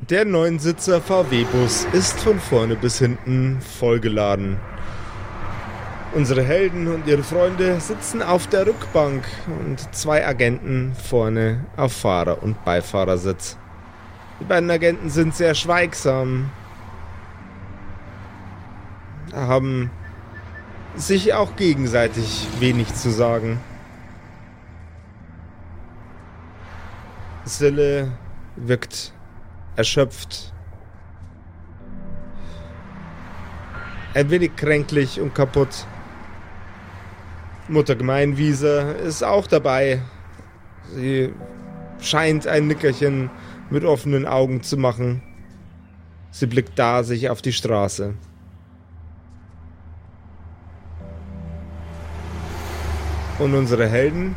Der Neunsitzer VW-Bus ist von vorne bis hinten vollgeladen. Unsere Helden und ihre Freunde sitzen auf der Rückbank und zwei Agenten vorne auf Fahrer- und Beifahrersitz. Die beiden Agenten sind sehr schweigsam, haben sich auch gegenseitig wenig zu sagen. Sille wirkt erschöpft. Ein wenig kränklich und kaputt. Mutter Gemeinwiese ist auch dabei. Sie scheint ein Nickerchen mit offenen Augen zu machen. Sie blickt da sich auf die Straße. Und unsere Helden?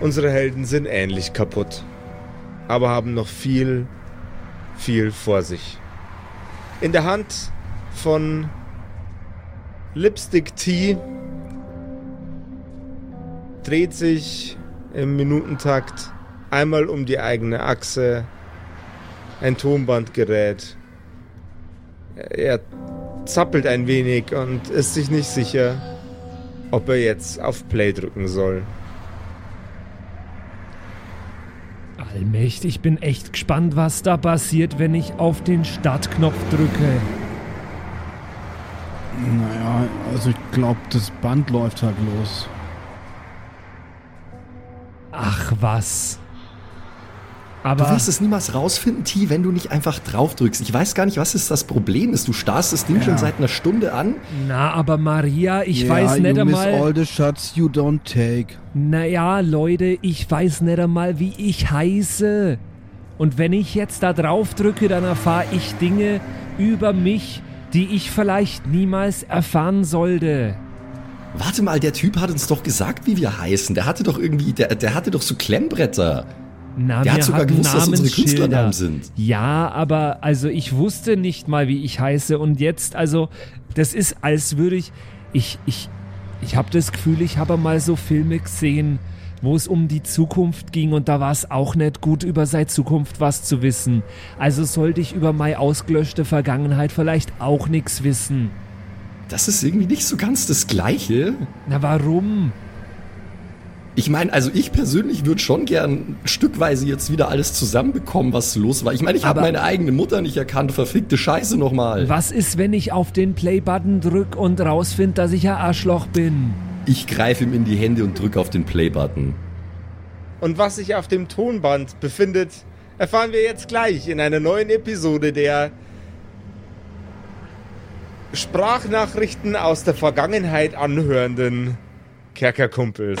Unsere Helden sind ähnlich kaputt, aber haben noch viel, viel vor sich. In der Hand von Lipstick Tea dreht sich im Minutentakt einmal um die eigene Achse ein Tonbandgerät. Er zappelt ein wenig und ist sich nicht sicher, ob er jetzt auf Play drücken soll. Allmächtig, ich bin echt gespannt, was da passiert, wenn ich auf den Startknopf drücke. Naja, also ich glaube, das Band läuft halt los. Ach was. Aber Du wirst es niemals rausfinden, T, wenn du nicht einfach drauf drückst. Ich weiß gar nicht, was ist das Problem ist. Du starrst das Ding Ja. schon seit einer Stunde an. na, aber Maria, ich Ja, weiß nicht you miss einmal. all the shots you don't take. Naja, Leute, ich weiß nicht einmal, wie ich heiße. Und wenn ich jetzt da drauf drücke, dann erfahre ich Dinge über mich, die ich vielleicht niemals erfahren sollte. Warte mal, der Typ hat uns doch gesagt, wie wir heißen. Der hatte doch irgendwie, der, der hatte doch so Klemmbretter. Na, Der hat sogar gewusst, dass unsere. Künstlernamen sind. Ja, aber also ich wusste nicht mal, wie ich heiße. Und jetzt, also, das ist, als würde ich. Ich, ich, ich habe das Gefühl, ich habe mal so Filme gesehen, wo es um die Zukunft ging und da war es auch nicht gut, über seine Zukunft was zu wissen. Also sollte ich über meine ausgelöschte Vergangenheit vielleicht auch nichts wissen. Das ist irgendwie nicht so ganz das Gleiche. Na, warum? Ich meine, also ich persönlich würde schon gern stückweise jetzt wieder alles zusammenbekommen, was los war. Ich meine, ich habe meine eigene Mutter nicht erkannt. Verfickte Scheiße nochmal. Was ist, wenn ich auf den Play-Button drück und rausfind, dass ich ein Arschloch bin? Ich greife ihm in die Hände und drücke auf den Play-Button. Und was sich auf dem Tonband befindet, erfahren wir jetzt gleich in einer neuen Episode der Sprachnachrichten aus der Vergangenheit anhörenden Kerkerkumpels.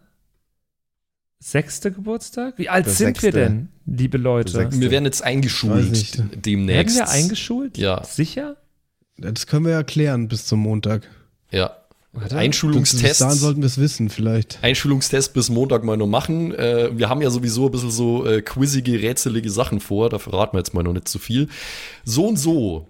sechste Geburtstag? Wie alt Der sind wir sechste. denn, liebe Leute? Wir werden jetzt eingeschult nicht. Werden demnächst. wir eingeschult? Ja. Sicher? Das können wir ja klären bis zum Montag. Ja. Bis dahin Einschulungstest. sollten wir es wissen, vielleicht. Einschulungstest bis Montag mal noch machen. Äh, wir haben ja sowieso ein bisschen so äh, quizzige, rätselige Sachen vor. Da verraten wir jetzt mal noch nicht zu viel. So und so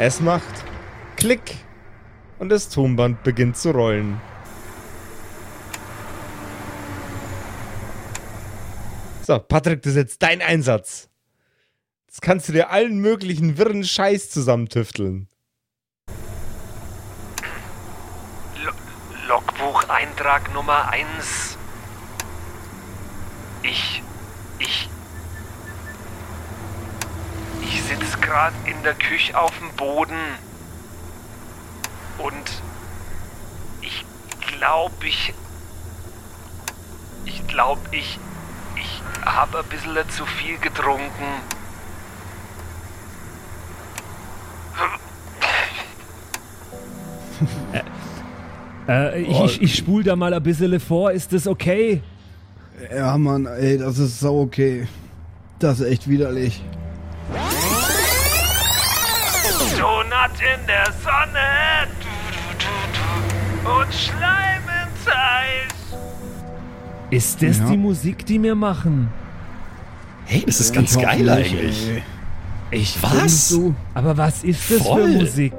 Es macht Klick und das Tonband beginnt zu rollen. So, Patrick, das ist jetzt dein Einsatz. Jetzt kannst du dir allen möglichen wirren Scheiß zusammentüfteln. Logbucheintrag Nummer 1. Ich. Ich. Gerade in der Küche auf dem Boden. Und. Ich glaube, ich. Ich glaube, ich. Ich habe ein bisschen zu viel getrunken. Äh, ich, ich, ich spul da mal ein bisschen vor. Ist das okay? Ja, Mann, ey, das ist so okay. Das ist echt widerlich. In der Sonne. Und Schleim ins Eis. Ist das Ja. die Musik, die wir machen? Hey, das ist ganz Ich geil eigentlich. Ich Was? Du? Aber was ist das Voll. für Musik?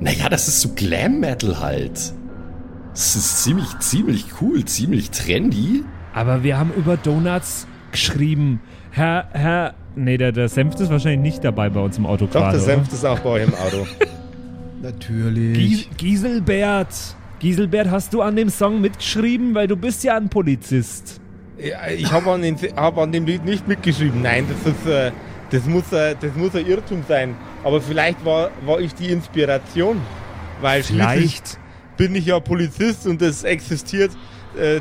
Naja, das ist so Glam Metal halt. Das ist ziemlich, ziemlich cool, ziemlich trendy. Aber wir haben über Donuts geschrieben. Herr, Herr. Nee, der, der Senft ist wahrscheinlich nicht dabei bei uns im Auto Doch, gerade. der oder? Senft ist auch bei euch im Auto. Natürlich. Gies Gieselbert. Gieselbert, hast du an dem Song mitgeschrieben? Weil du bist ja ein Polizist. Ja, ich habe an, den- hab an dem Lied nicht mitgeschrieben. Nein, das ist, äh, das muss, äh, das muss ein Irrtum sein. Aber vielleicht war, war ich die Inspiration. Weil Vielleicht. bin ich ja Polizist und es existiert äh,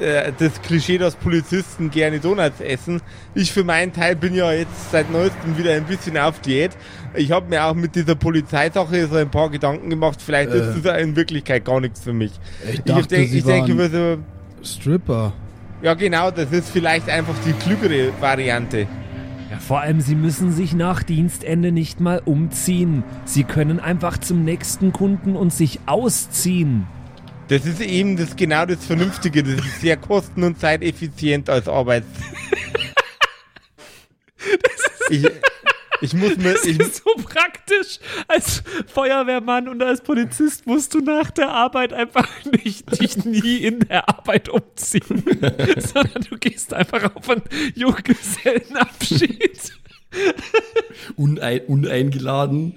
äh, das Klischee, dass Polizisten gerne Donuts essen. Ich für meinen Teil bin ja jetzt seit neuestem wieder ein bisschen auf Diät. Ich habe mir auch mit dieser Polizeisache so ein paar Gedanken gemacht. Vielleicht Äh. ist das in Wirklichkeit gar nichts für mich. Ich Ich, dachte, denk, ich denke, waren wir so, Stripper. ja genau, das ist vielleicht einfach die klügere Variante. Ja, vor allem, sie müssen sich nach Dienstende nicht mal umziehen. Sie können einfach zum nächsten Kunden und sich ausziehen. Das ist eben das genau das Vernünftige. Das ist sehr kosten- und zeiteffizient als Arbeits. ich, ich muss mir. Das Ich, ist so praktisch. Als Feuerwehrmann und als Polizist musst du nach der Arbeit einfach nicht, dich nie in der Arbeit umziehen, sondern du gehst einfach auf einen Junggesellenabschied. Unein, uneingeladen.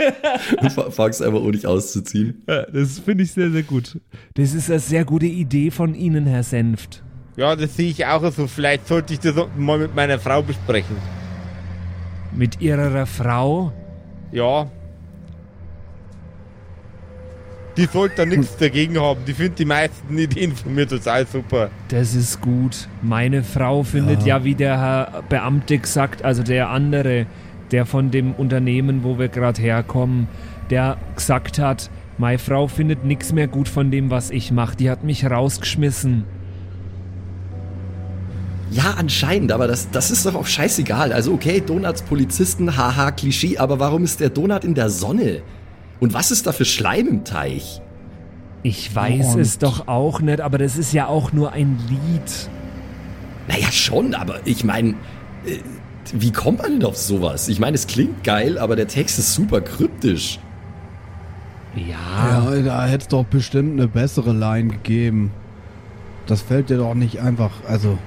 Und fa- fangst einfach auch nicht auszuziehen. Ja, das finde ich sehr, sehr gut. Das ist eine sehr gute Idee von Ihnen, Herr Senft. ja, das sehe ich auch so. Vielleicht sollte ich das mal mit meiner Frau besprechen. Mit Ihrer Frau. Ja. Die sollte da nichts dagegen haben. Die findet die meisten Ideen von mir total super. Das ist gut. Meine Frau findet ja, wie der Herr Beamte gesagt, also der andere, der von dem Unternehmen, wo wir gerade herkommen, der gesagt hat, meine Frau findet nichts mehr gut von dem, was ich mache. Die hat mich rausgeschmissen. Ja, anscheinend, aber das, das ist doch auch scheißegal. Also okay, Donuts, Polizisten, haha, Klischee, aber warum ist der Donut in der Sonne? Und was ist da für Schleim im Teich? Ich weiß Und- es doch auch nicht, aber das ist ja auch nur ein Lied. Naja, schon, aber ich meine, äh, wie kommt man denn auf sowas? Ich meine, es klingt geil, aber der Text ist super kryptisch. Ja, Ja, da hätte es doch bestimmt eine bessere Line gegeben. Das fällt dir doch nicht einfach, also.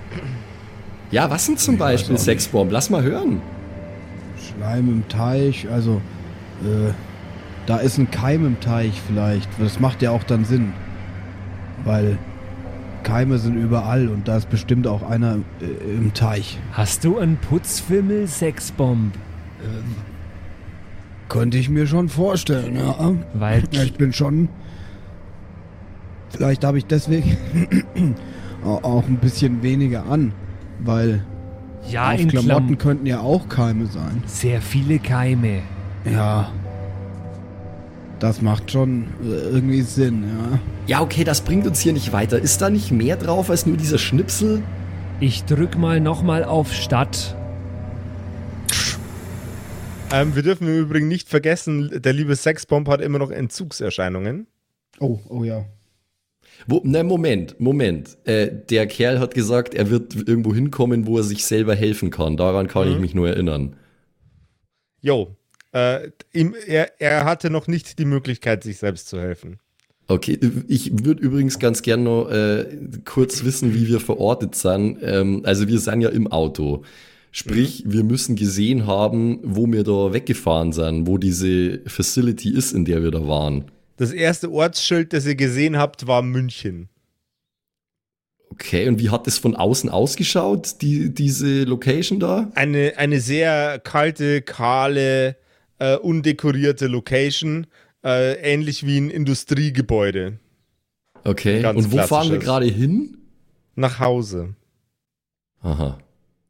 Ja, was denn zum Beispiel Sexbomb? Lass mal hören. Schleim im Teich, also äh, da ist ein Keim im Teich vielleicht. Das macht ja auch dann Sinn. Weil Keime sind überall und da ist bestimmt auch einer äh, im Teich. Hast du einen Putzfimmel, Sexbomb? Könnte ich mir schon vorstellen, ja. Weil ich bin schon. Vielleicht habe ich deswegen au- auch ein bisschen weniger an, weil ja, auf in Klamotten Klamotten könnten ja auch Keime sein. sehr viele Keime. Ja. Das macht schon äh, irgendwie Sinn, ja. Ja, okay, das bringt uns hier nicht weiter. Ist da nicht mehr drauf als nur dieser Schnipsel? Ich drück mal nochmal auf Stadt. Ähm, wir dürfen im Übrigen nicht vergessen, der liebe Sexbomb hat immer noch Entzugserscheinungen. Oh, oh ja. Wo, ne, Moment, Moment. Äh, der Kerl hat gesagt, er wird irgendwo hinkommen, wo er sich selber helfen kann. Daran kann ich mich nur erinnern. Jo, äh, ihm, er, er hatte noch nicht die Möglichkeit, sich selbst zu helfen. Okay, ich würde übrigens ganz gern noch äh, kurz wissen, wie wir verortet sind. Ähm, also wir sind ja im Auto. Sprich, wir müssen gesehen haben, wo wir da weggefahren sind, wo diese Facility ist, in der wir da waren. Das erste Ortsschild, das ihr gesehen habt, war München. Okay, und wie hat das von außen ausgeschaut, die, diese Location da? Eine, eine sehr kalte, kahle, äh, undekorierte Location, äh, ähnlich wie ein Industriegebäude. Okay, Ganz und wo fahren wir gerade hin? Nach Hause. Aha.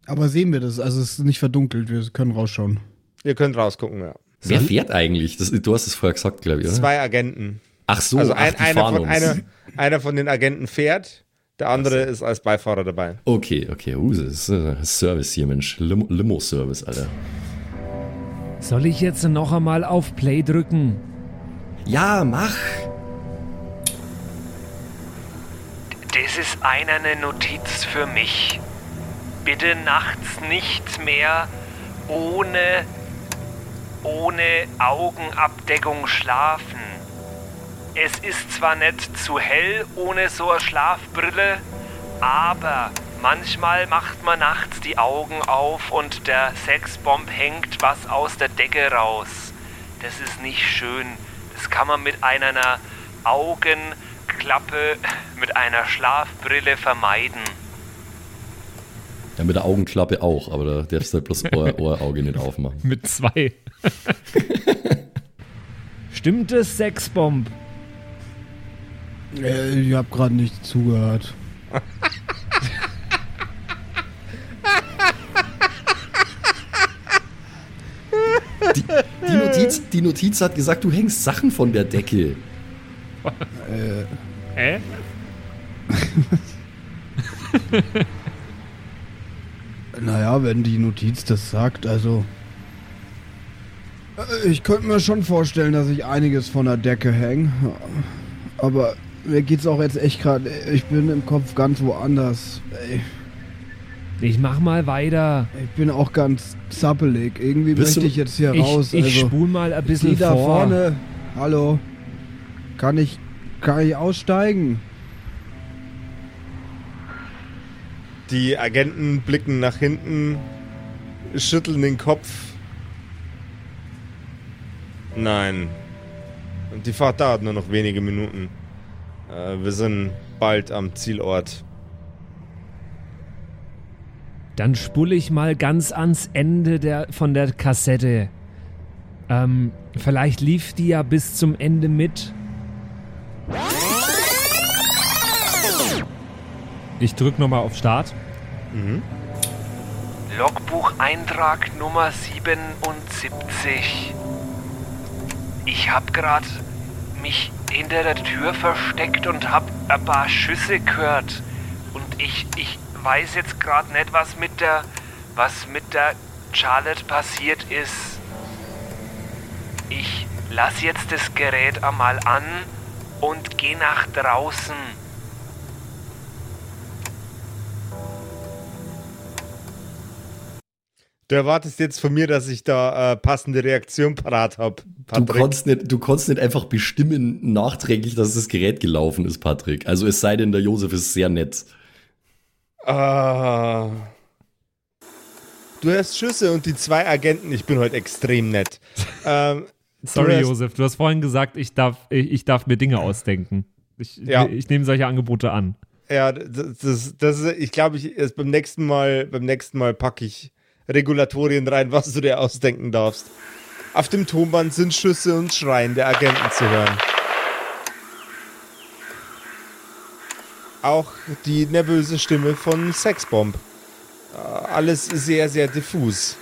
Aber sehen wir das? Also es ist nicht verdunkelt, wir können rausschauen. Ihr könnt rausgucken, ja. Wer fährt eigentlich? Das, du hast es vorher gesagt, glaube ich, oder? Zwei Agenten. Ach so, also ach, ein, die einer, fahren von, uns. einer, einer von den Agenten fährt, der andere ist als Beifahrer dabei. Okay, okay, uh, das ist äh, Service hier, Mensch. Limo- Limo-Service, Alter. Soll ich jetzt noch einmal auf Play drücken? Ja, mach. Das ist eine Notiz für mich. Bitte nachts nicht mehr ohne, ohne Augenabdeckung schlafen. Es ist zwar nicht zu hell ohne so eine Schlafbrille, aber manchmal macht man nachts die Augen auf und der Sexbomb hängt was aus der Decke raus. Das ist nicht schön. Das kann man mit einer Augenklappe, mit einer Schlafbrille vermeiden. Ja, mit der Augenklappe auch, aber da darfst du halt bloß Ohr, Ohrauge nicht aufmachen. Mit zwei. Stimmt es, Sexbomb? Äh, ich habe gerade nicht zugehört. Die Notiz, die Notiz hat gesagt, du hängst Sachen von der Decke. Hä? Naja, wenn die Notiz das sagt, also. Äh, Ich könnte mir schon vorstellen, dass ich einiges von der Decke hänge. Aber mir geht's auch jetzt echt gerade. Ich bin im Kopf ganz woanders. Ey, Ich mach mal weiter. Ich bin auch ganz zappelig. Irgendwie Bist möchte du- ich jetzt hier Ich, raus. ich also, spul mal ein bisschen da vor. vorne. Hallo. Kann ich. Kann ich aussteigen? Die Agenten blicken nach hinten, schütteln den Kopf. Nein. Und die Fahrt dauert nur noch wenige Minuten. Äh, wir sind bald am Zielort. Dann spule ich mal ganz ans Ende der, von der Kassette. Ähm, vielleicht lief die ja bis zum Ende mit. Ich drück nochmal auf Start. Logbucheintrag Nummer 77. Ich hab grad mich hinter der Tür versteckt und hab ein paar Schüsse gehört. Und ich, ich weiß jetzt gerade nicht, was mit der, was mit der Charlotte passiert ist. Ich lass jetzt das Gerät einmal an und geh nach draußen. Du erwartest jetzt von mir, dass ich da äh, passende Reaktion parat habe, Du Patrick. konntest, nicht, du konntest nicht einfach bestimmen nachträglich, dass das Gerät gelaufen ist, Patrick. Also es sei denn, der Josef ist sehr nett. Ah. Du hörst Schüsse und die zwei Agenten, ich bin heute extrem nett. ähm, Sorry, hast- Josef, du hast vorhin gesagt, ich darf, ich, ich darf mir Dinge ausdenken. Ich, Ja. ich nehme solche Angebote an. Ja, das, das, das ist, ich glaube, ich beim nächsten Mal, beim nächsten Mal packe ich Regulatorien rein, was du dir ausdenken darfst. Auf dem Tonband sind Schüsse und Schreien der Agenten zu hören. Auch die nervöse Stimme von Sexbomb. Äh, Alles sehr, sehr diffus.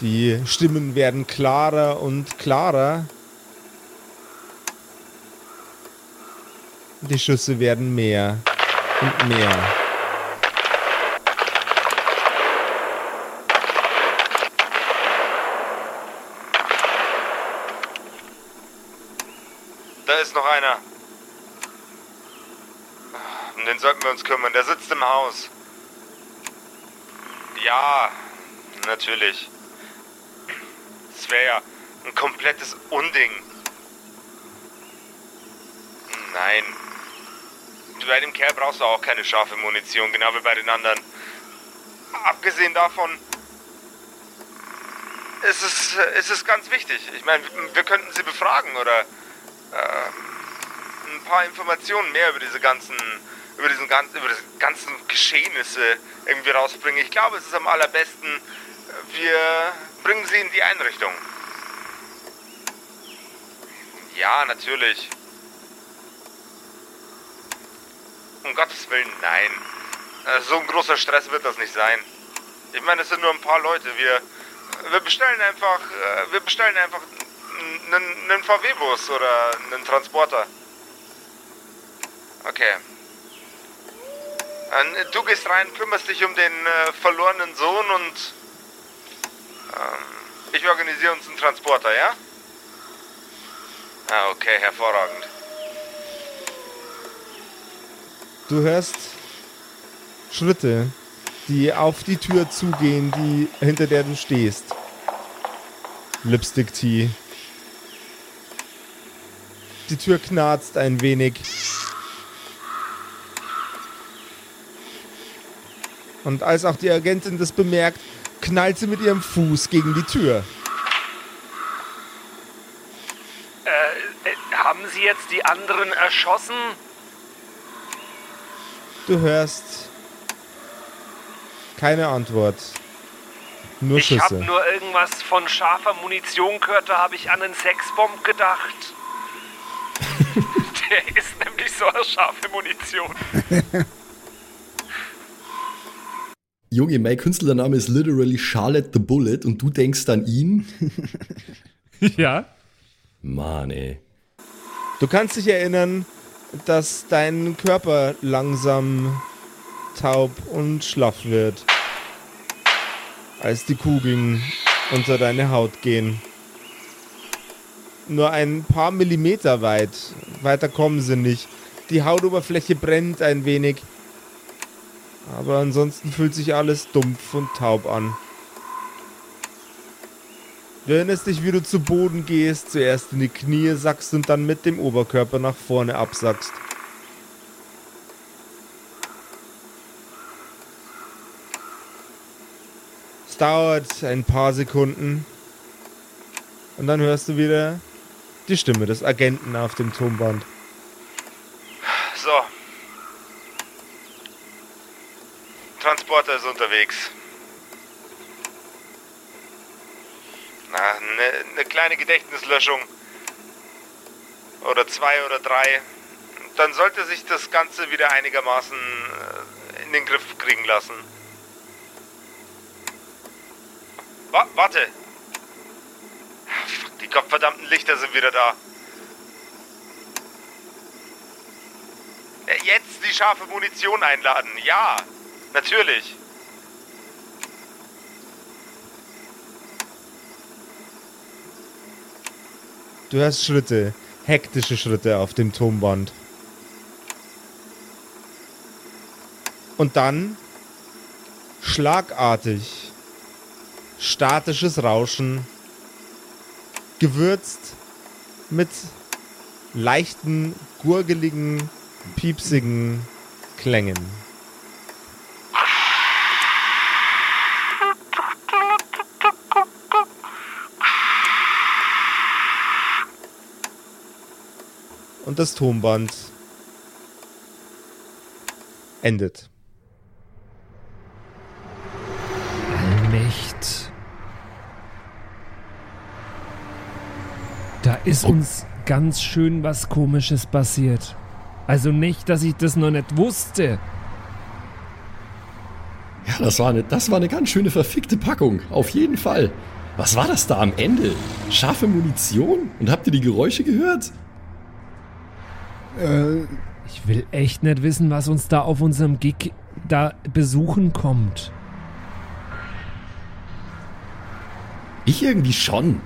Die Stimmen werden klarer und klarer. Die Schüsse werden mehr und mehr. Da ist noch einer. Um den sollten wir uns kümmern. Der sitzt im Haus. Ja, natürlich. Das wäre ja ein komplettes Unding. Nein. Bei dem Kerl brauchst du auch keine scharfe Munition, genau wie bei den anderen. Abgesehen davon ist es, ist es ganz wichtig. Ich meine, wir könnten sie befragen oder äh, ein paar Informationen mehr über diese ganzen, über diesen ganzen, über diese ganzen Geschehnisse irgendwie rausbringen. Ich glaube, es ist am allerbesten, wir bringen sie in die Einrichtung. Ja, natürlich. Um Gottes Willen, nein. Äh, So ein großer Stress wird das nicht sein. Ich meine, es sind nur ein paar Leute. Wir, wir bestellen einfach, äh, wir bestellen einfach einen, einen VW-Bus oder einen Transporter. Okay. Äh, Du gehst rein, kümmerst dich um den äh, verlorenen Sohn und ähm, ich organisiere uns einen Transporter, ja? Ah, okay, hervorragend. Du hörst Schritte, die auf die Tür zugehen, die hinter der du stehst. Lipstick Tea. Die Tür knarzt ein wenig. Und als auch die Agentin das bemerkt, knallt sie mit ihrem Fuß gegen die Tür. Äh, äh, haben Sie jetzt die anderen erschossen? Du hörst keine Antwort. Nur Ich habe Schüsse. nur irgendwas von scharfer Munition gehört, da habe ich an einen Sexbomb gedacht. Der ist nämlich so eine scharfe Munition. Junge, mein Künstlername ist literally Charlotte the Bullet und du denkst an ihn? ja. Mann, ey. Du kannst dich erinnern, dass dein Körper langsam taub und schlaff wird, als die Kugeln unter deine Haut gehen. Nur ein paar Millimeter weit, weiter kommen sie nicht. Die Hautoberfläche brennt ein wenig, aber ansonsten fühlt sich alles dumpf und taub an. Du erinnerst dich, wie du zu Boden gehst, zuerst in die Knie sackst und dann mit dem Oberkörper nach vorne absackst. Es dauert ein paar Sekunden und dann hörst du wieder die Stimme des Agenten auf dem Tonband. So. Transporter ist unterwegs. Na, eine ne kleine Gedächtnislöschung. Oder zwei oder drei. Dann sollte sich das Ganze wieder einigermaßen äh, in den Griff kriegen lassen. Wa warte! Die gottverdammten Lichter sind wieder da. Äh, Jetzt die scharfe Munition einladen. Ja, natürlich. Du hörst Schritte, hektische Schritte auf dem Tonband. Und dann schlagartig statisches Rauschen, gewürzt mit leichten, gurgeligen, piepsigen Klängen. Und das Tonband endet. Ist uns ganz schön was Komisches passiert. Also nicht, dass ich das noch nicht wusste. Ja, das war, eine, das war eine ganz schöne verfickte Packung. Auf jeden Fall. Was war das da am Ende? Scharfe Munition? Und habt ihr die Geräusche gehört? Äh, Ich will echt nicht wissen, was uns da auf unserem Gig da besuchen kommt. Ich irgendwie schon.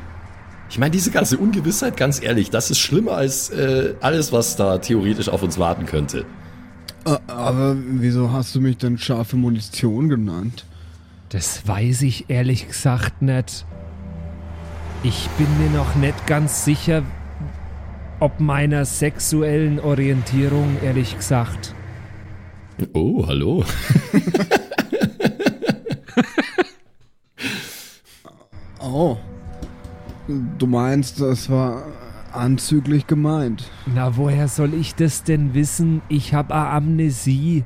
Ich meine, diese ganze Ungewissheit, ganz ehrlich, das ist schlimmer als äh, alles, was da theoretisch auf uns warten könnte. äh, aber wieso hast du mich denn scharfe Munition genannt? Das weiß ich ehrlich gesagt nicht. Ich bin mir noch nicht ganz sicher, ob meiner sexuellen Orientierung, ehrlich gesagt. Oh, hallo. Du meinst, das war anzüglich gemeint. Na, woher soll ich das denn wissen? Ich habe Amnesie.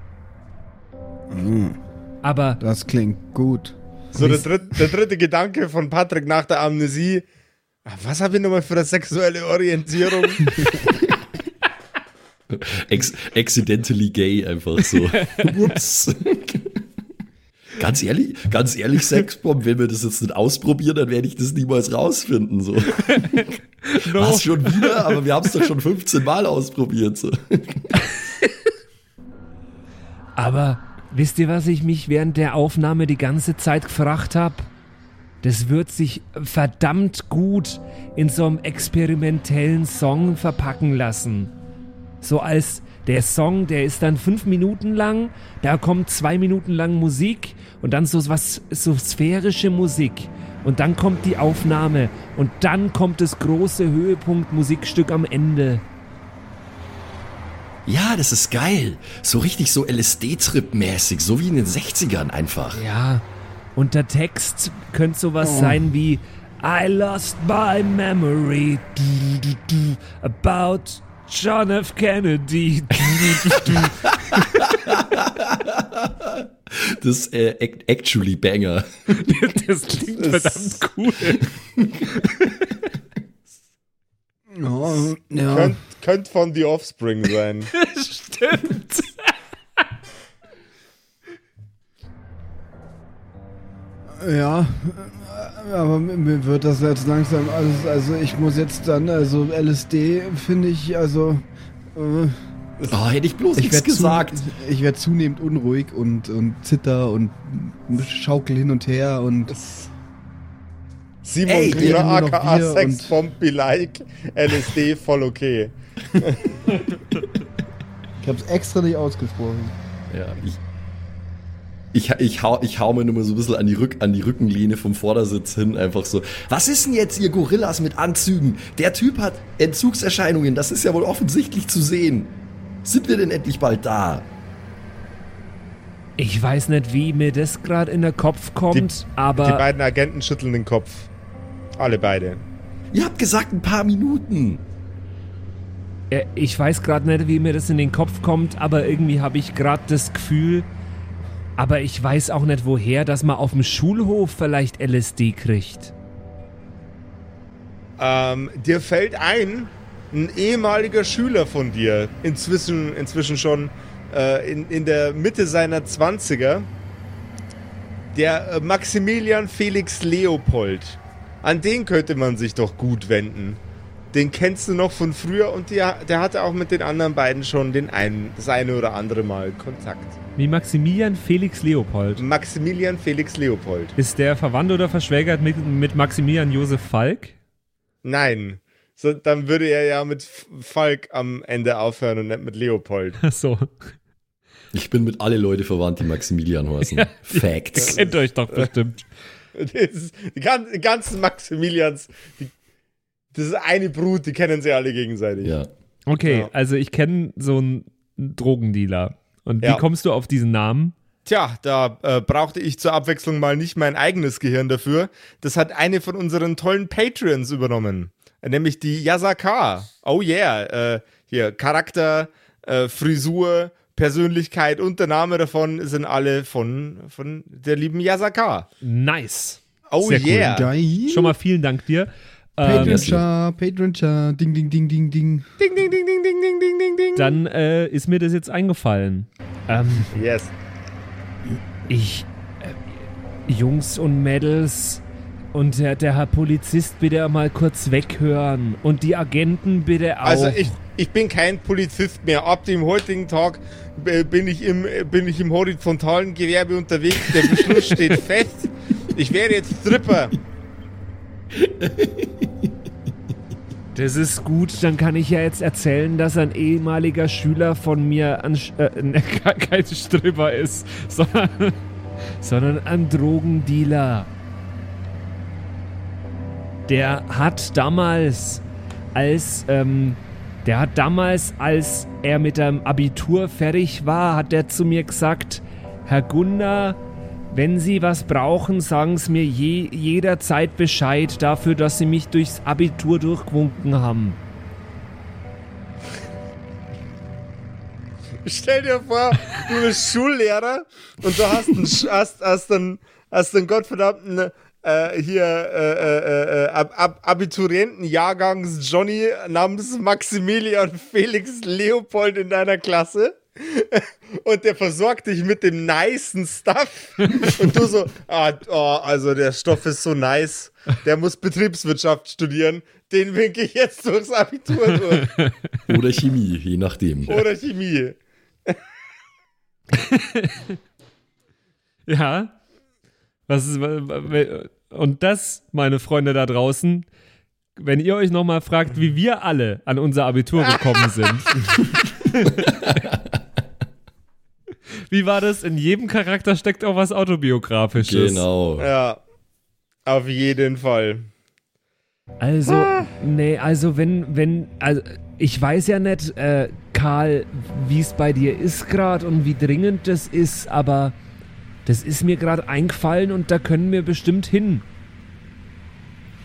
Hm, Aber das klingt gut. So, der, dritt, der dritte Gedanke von Patrick nach der Amnesie. Ah, Was habe ich nochmal für eine sexuelle Orientierung? Ex accidentally gay einfach so. Ups. Ganz ehrlich, ganz ehrlich, Sexbomb, wenn wir das jetzt nicht ausprobieren, dann werde ich das niemals rausfinden. So. Was schon wieder? Aber wir haben es doch schon 15 Mal ausprobiert. So. Aber wisst ihr, was ich mich während der Aufnahme die ganze Zeit gefragt habe? Das wird sich verdammt gut in so einem experimentellen Song verpacken lassen. So als der Song, der ist dann fünf Minuten lang, da kommt zwei Minuten lang Musik und dann so was, so sphärische Musik. Und dann kommt die Aufnahme und dann kommt das große Höhepunkt Musikstück am Ende. Ja, das ist geil. So richtig so LSD-Trip-mäßig, so wie in den 60ern einfach. Ja, und der Text könnte sowas sein wie I lost my memory about John F. Kennedy. Das äh, act- actually Banger. Das klingt verdammt cool. Ja, ja. Könnt, könnt von The Offspring sein. Stimmt. Ja, aber mir wird das jetzt langsam alles, also ich muss jetzt dann, also LSD finde ich, also äh, Oh, hätte ich bloß ich nichts gesagt. ich werde zunehmend unruhig und, und zitter und schaukel hin und her und Simon Ey, noch aka wir Sexbomb be like, LSD voll okay. ich habe es extra nicht ausgesprochen. Ja, ich, ich, ich, hau, ich hau mir nur mal so ein bisschen an die, Rück, an die Rückenlehne vom Vordersitz hin, einfach so. Was ist denn jetzt, ihr Gorillas mit Anzügen? Der Typ hat Entzugserscheinungen, das ist ja wohl offensichtlich zu sehen. Sind wir denn endlich bald da? Ich weiß nicht, wie mir das gerade in den Kopf kommt, Die aber beiden Agenten schütteln den Kopf. Alle beide. Ihr habt gesagt, ein paar Minuten. ich weiß gerade nicht, wie mir das in den Kopf kommt, aber irgendwie habe ich gerade das Gefühl, aber ich weiß auch nicht woher, dass man auf dem Schulhof vielleicht LSD kriegt. Ähm, dir fällt ein, ein ehemaliger Schüler von dir, inzwischen, inzwischen schon äh, in, in der Mitte seiner 20er, der äh, Maximilian Felix Leopold. An den könnte man sich doch gut wenden. Den kennst du noch von früher und der, der hatte auch mit den anderen beiden schon den einen, das eine oder andere Mal Kontakt. Wie Maximilian Felix Leopold. Maximilian Felix Leopold. Ist der verwandt oder verschwägert mit, mit Maximilian Josef Falk? Nein. So, dann würde er ja mit Falk am Ende aufhören und nicht mit Leopold. Ach so. Ich bin mit alle Leute verwandt, die Maximilian heißen. Facts. Kennt euch doch bestimmt. Das ist, die, gan- die ganzen Maximilians, die, das ist eine Brut, die kennen sie alle gegenseitig. Ja. Okay, Ja. also ich kenne so einen Drogendealer. Und Ja. wie kommst du auf diesen Namen? Tja, da äh, brauchte ich zur Abwechslung mal nicht mein eigenes Gehirn dafür. Das hat eine von unseren tollen Patreons übernommen. nämlich die Yasaka. Oh yeah. Äh, hier, Charakter, äh, Frisur, Persönlichkeit und der Name davon sind alle von, von der lieben Yasaka. Nice. Oh Sehr cool. yeah. Geil. Schon mal vielen Dank dir. Ähm, Patreon Char, Patreon Char, ding, ding, ding, ding, ding. Ding, ding, ding, ding, ding, ding, ding, ding, ding. dann äh, ist mir das jetzt eingefallen. Ähm, Yes. ich, äh, Jungs und Mädels und der, der Herr Polizist bitte mal kurz weghören und die Agenten bitte auch. Also ich, ich bin kein Polizist mehr. Ab dem heutigen Tag äh, bin ich im, äh, bin ich im horizontalen Gewerbe unterwegs. Der Beschluss steht fest. Ich werde jetzt Stripper. Das ist gut, dann kann ich ja jetzt erzählen, dass ein ehemaliger Schüler von mir Sch- äh, kein Stripper ist, sondern, sondern ein Drogendealer. Der hat damals, als, ähm, der hat damals, als er mit dem Abitur fertig war, hat er zu mir gesagt, Herr Gunda, wenn Sie was brauchen, sagen Sie mir je, jederzeit Bescheid dafür, dass Sie mich durchs Abitur durchgewunken haben. Stell dir vor, du bist Schullehrer und du hast einen, hast, hast einen, hast einen gottverdammten äh, hier äh, äh, äh, Ab Ab Abiturientenjahrgangs Johnny namens Maximilian Felix Leopold in deiner Klasse. Und der versorgt dich mit dem nicen Stuff. Und du so, ah, oh, also der Stoff ist so nice. Der muss Betriebswirtschaft studieren. Den winke ich jetzt durchs Abitur durch. Oder Chemie, je nachdem. Oder Chemie. Ja. Was ist, und das, meine Freunde da draußen, wenn ihr euch nochmal fragt, wie wir alle an unser Abitur gekommen sind. wie war das? In jedem Charakter steckt auch was Autobiografisches. Genau. Ja. Auf jeden Fall. Also, nee, also wenn, wenn, also ich weiß ja nicht, äh, Karl, wie es bei dir ist gerade und wie dringend das ist, aber das ist mir gerade eingefallen und da können wir bestimmt hin.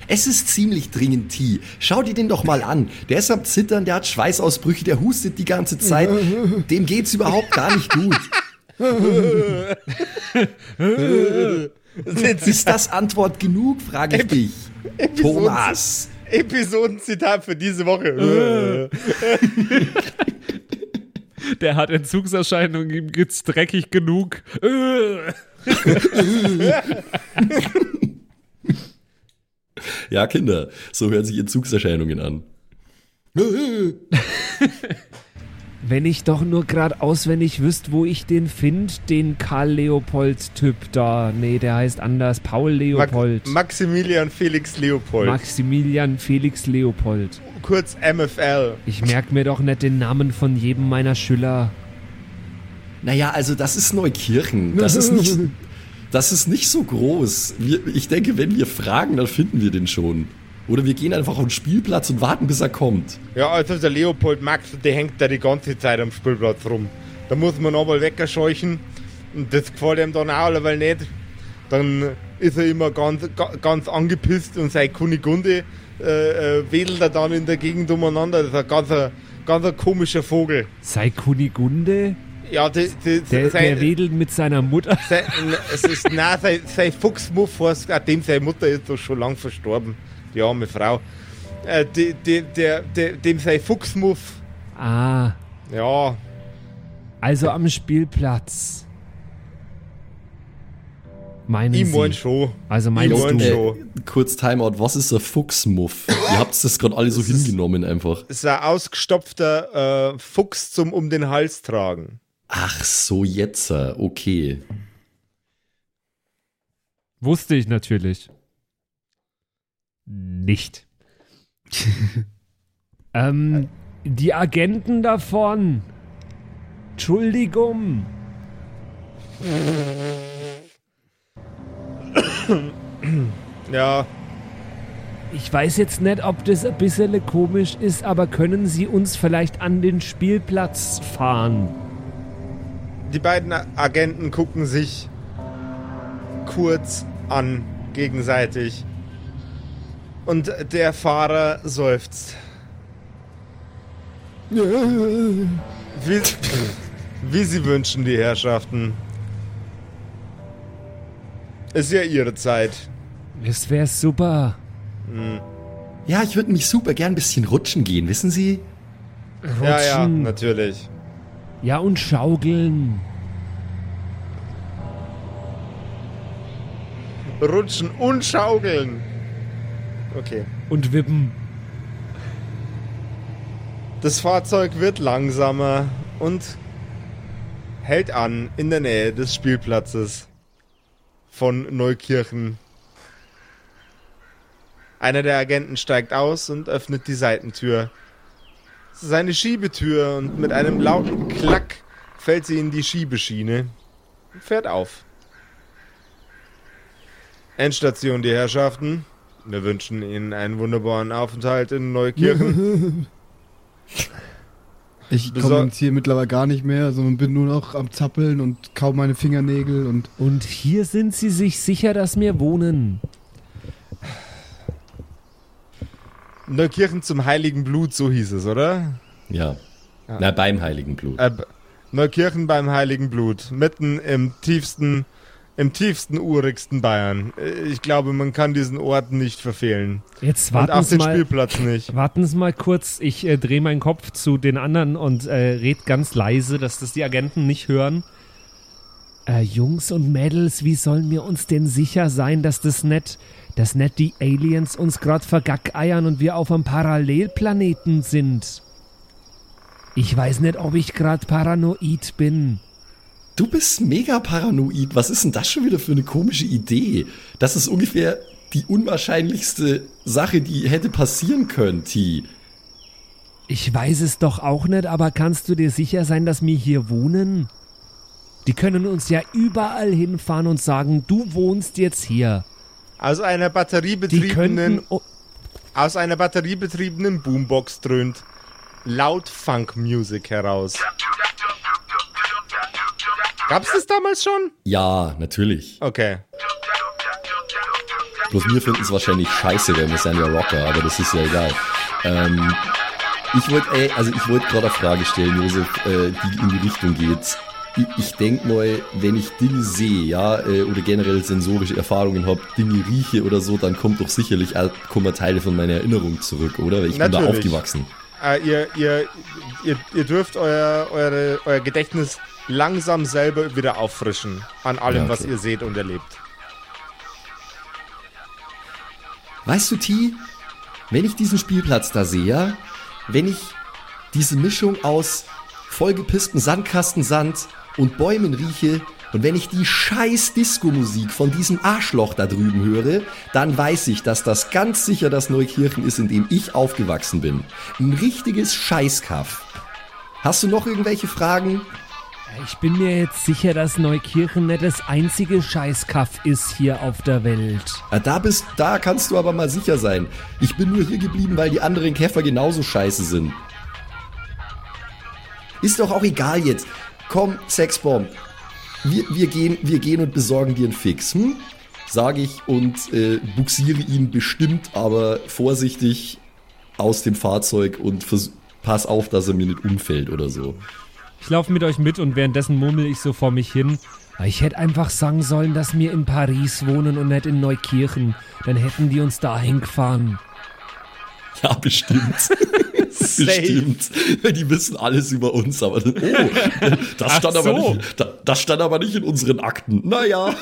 Es ist ziemlich dringend, T. Schau dir den doch mal an. Der ist am Zittern, der hat Schweißausbrüche, der hustet die ganze Zeit. Dem geht's überhaupt gar nicht gut. Ist das Antwort genug, frage ich dich. Thomas. Episodenzitat für diese Woche. Der hat Entzugserscheinungen, ihm geht's dreckig genug. Ja, Kinder, so hören sich Entzugserscheinungen an. Wenn ich doch nur gerade auswendig wüsste, wo ich den finde, den Karl Leopold-Typ da. Nee, der heißt anders. Paul Max Leopold. Maximilian Felix Leopold. Maximilian Felix Leopold. Kurz MFL. Ich merke mir doch nicht den Namen von jedem meiner Schüler. Naja, also das ist Neukirchen. Das ist nicht, das ist nicht so groß. Wir, ich denke, wenn wir fragen, dann finden wir den schon. Oder wir gehen einfach auf den Spielplatz und warten, bis er kommt. Ja, also der Leopold Max, der hängt da die ganze Zeit am Spielplatz rum. Da muss man aber wegscheuchen. Und das gefällt ihm dann auch alleweil nicht. Dann ist er immer ganz, ga- ganz angepisst und seine Kunigunde äh, äh, wedelt er dann in der Gegend umeinander. Das ist ein ganz, ganz ein komischer Vogel. Sei Kunigunde? Ja, die, die, Der, sein- der wedelt mit seiner Mutter. sein, es ist, nein, sein, sein Fuchsmuff dem seine Mutter ist doch schon lang verstorben. Die arme Frau. Äh, die, die, der, der, dem sein Fuchsmuff, Ah, ja, also am Spielplatz. Meinen ich mein schon. Also Ich meinst mein du? schon. Kurz Timeout, was ist ein Fuchsmuff? Ihr habt das gerade alle so hingenommen einfach. Es ist ein ausgestopfter äh, Fuchs zum um den Hals tragen. Ach so, jetzt, äh, okay. Wusste ich natürlich. Nicht. ähm, die Agenten davon. Entschuldigung. Ja, Ich weiß jetzt nicht, ob das ein bisschen komisch ist, aber können Sie uns vielleicht an den Spielplatz fahren? die beiden Agenten gucken sich kurz an, gegenseitig. Und der Fahrer seufzt. Wie, wie Sie wünschen, die Herrschaften. Ist ja Ihre Zeit. Das wäre super. Ja, ich würde mich super gern ein bisschen rutschen gehen, wissen Sie? Ja, ja, Rutschen. natürlich. Ja, und schaukeln. Rutschen und schaukeln. Okay. Und wippen. Das Fahrzeug wird langsamer und hält an in der Nähe des Spielplatzes von Neukirchen. Einer der Agenten steigt aus und öffnet die Seitentür. Es ist eine Schiebetür und mit einem lauten Klack fällt sie in die Schiebeschiene und fährt auf. Endstation, die Herrschaften. Wir wünschen Ihnen einen wunderbaren Aufenthalt in Neukirchen. Ich kommuniziere mittlerweile gar nicht mehr, sondern bin nur noch am Zappeln und kaum meine Fingernägel und Und hier sind sie sich sicher, dass wir wohnen. Neukirchen zum Heiligen Blut, so hieß es, oder? Ja. Na, beim Heiligen Blut. Äh, Neukirchen beim Heiligen Blut, mitten im tiefsten, im tiefsten, urigsten Bayern. Äh, Ich glaube, man kann diesen Ort nicht verfehlen. Jetzt Und warten auch Sie den mal. Spielplatz nicht. Warten Sie mal kurz, ich äh, drehe meinen Kopf zu den anderen und äh, red ganz leise, dass das die Agenten nicht hören. Äh, Jungs und Mädels, wie sollen wir uns denn sicher sein, dass das nicht, dass nicht die Aliens uns grad vergackeiern und wir auf einem Parallelplaneten sind? Ich weiß nicht, ob ich grad paranoid bin. Du bist mega paranoid. Was ist denn das schon wieder für eine komische Idee? Das ist ungefähr die unwahrscheinlichste Sache, die hätte passieren können, T. Ich weiß es doch auch nicht, aber kannst du dir sicher sein, dass wir hier wohnen? Die können uns ja überall hinfahren und sagen, du wohnst jetzt hier. Aus einer batteriebetriebenen, aus einer batteriebetriebenen Boombox dröhnt laut Funk-Music heraus. Gab's das damals schon? Ja, natürlich. Okay. Bloß wir finden es wahrscheinlich scheiße, denn wir sind ja Rocker, aber das ist ja egal. Ähm, ich wollte, ey, also ich wollte gerade eine Frage stellen, Josef, äh, die in die Richtung geht. Ich, ich denk mal, wenn ich Dinge sehe, ja, äh, oder generell sensorische Erfahrungen habe, Dinge rieche oder so, dann kommt doch sicherlich auch, kommen Teile von meiner Erinnerung zurück, oder? Weil ich bin da Natürlich. aufgewachsen. Äh, ihr, ihr, ihr, ihr dürft euer, eure, euer Gedächtnis langsam selber wieder auffrischen an allem, Ja, was okay. ihr seht und erlebt. Weißt du, T, wenn ich diesen Spielplatz da sehe, wenn ich diese Mischung aus vollgepissten Sandkastensand und Bäumen rieche und wenn ich die scheiß Disco-Musik von diesem Arschloch da drüben höre, dann weiß ich, dass das ganz sicher das Neukirchen ist, in dem ich aufgewachsen bin. Ein richtiges Scheißkaff. Hast du noch irgendwelche Fragen? Ich bin mir jetzt sicher, dass Neukirchen nicht das einzige Scheißkaff ist hier auf der Welt. Ah, Da bist, da kannst du aber mal sicher sein. Ich bin nur hier geblieben, weil die anderen Käfer genauso scheiße sind. Ist doch auch egal jetzt. Komm, Sexbomb. Wir, wir, gehen, wir gehen und besorgen dir einen Fix, hm? Sag ich und äh, buxiere ihn bestimmt, aber vorsichtig aus dem Fahrzeug und pass auf, dass er mir nicht umfällt oder so. Ich laufe mit euch mit und währenddessen murmel ich so vor mich hin. "Ah, Ich hätte einfach sagen sollen, dass wir in Paris wohnen und nicht in Neukirchen. Dann hätten die uns dahin gefahren. Ja, bestimmt. bestimmt. Die wissen alles über uns, aber oh, das stand, aber so. nicht, da- das stand aber nicht in unseren Akten. Naja.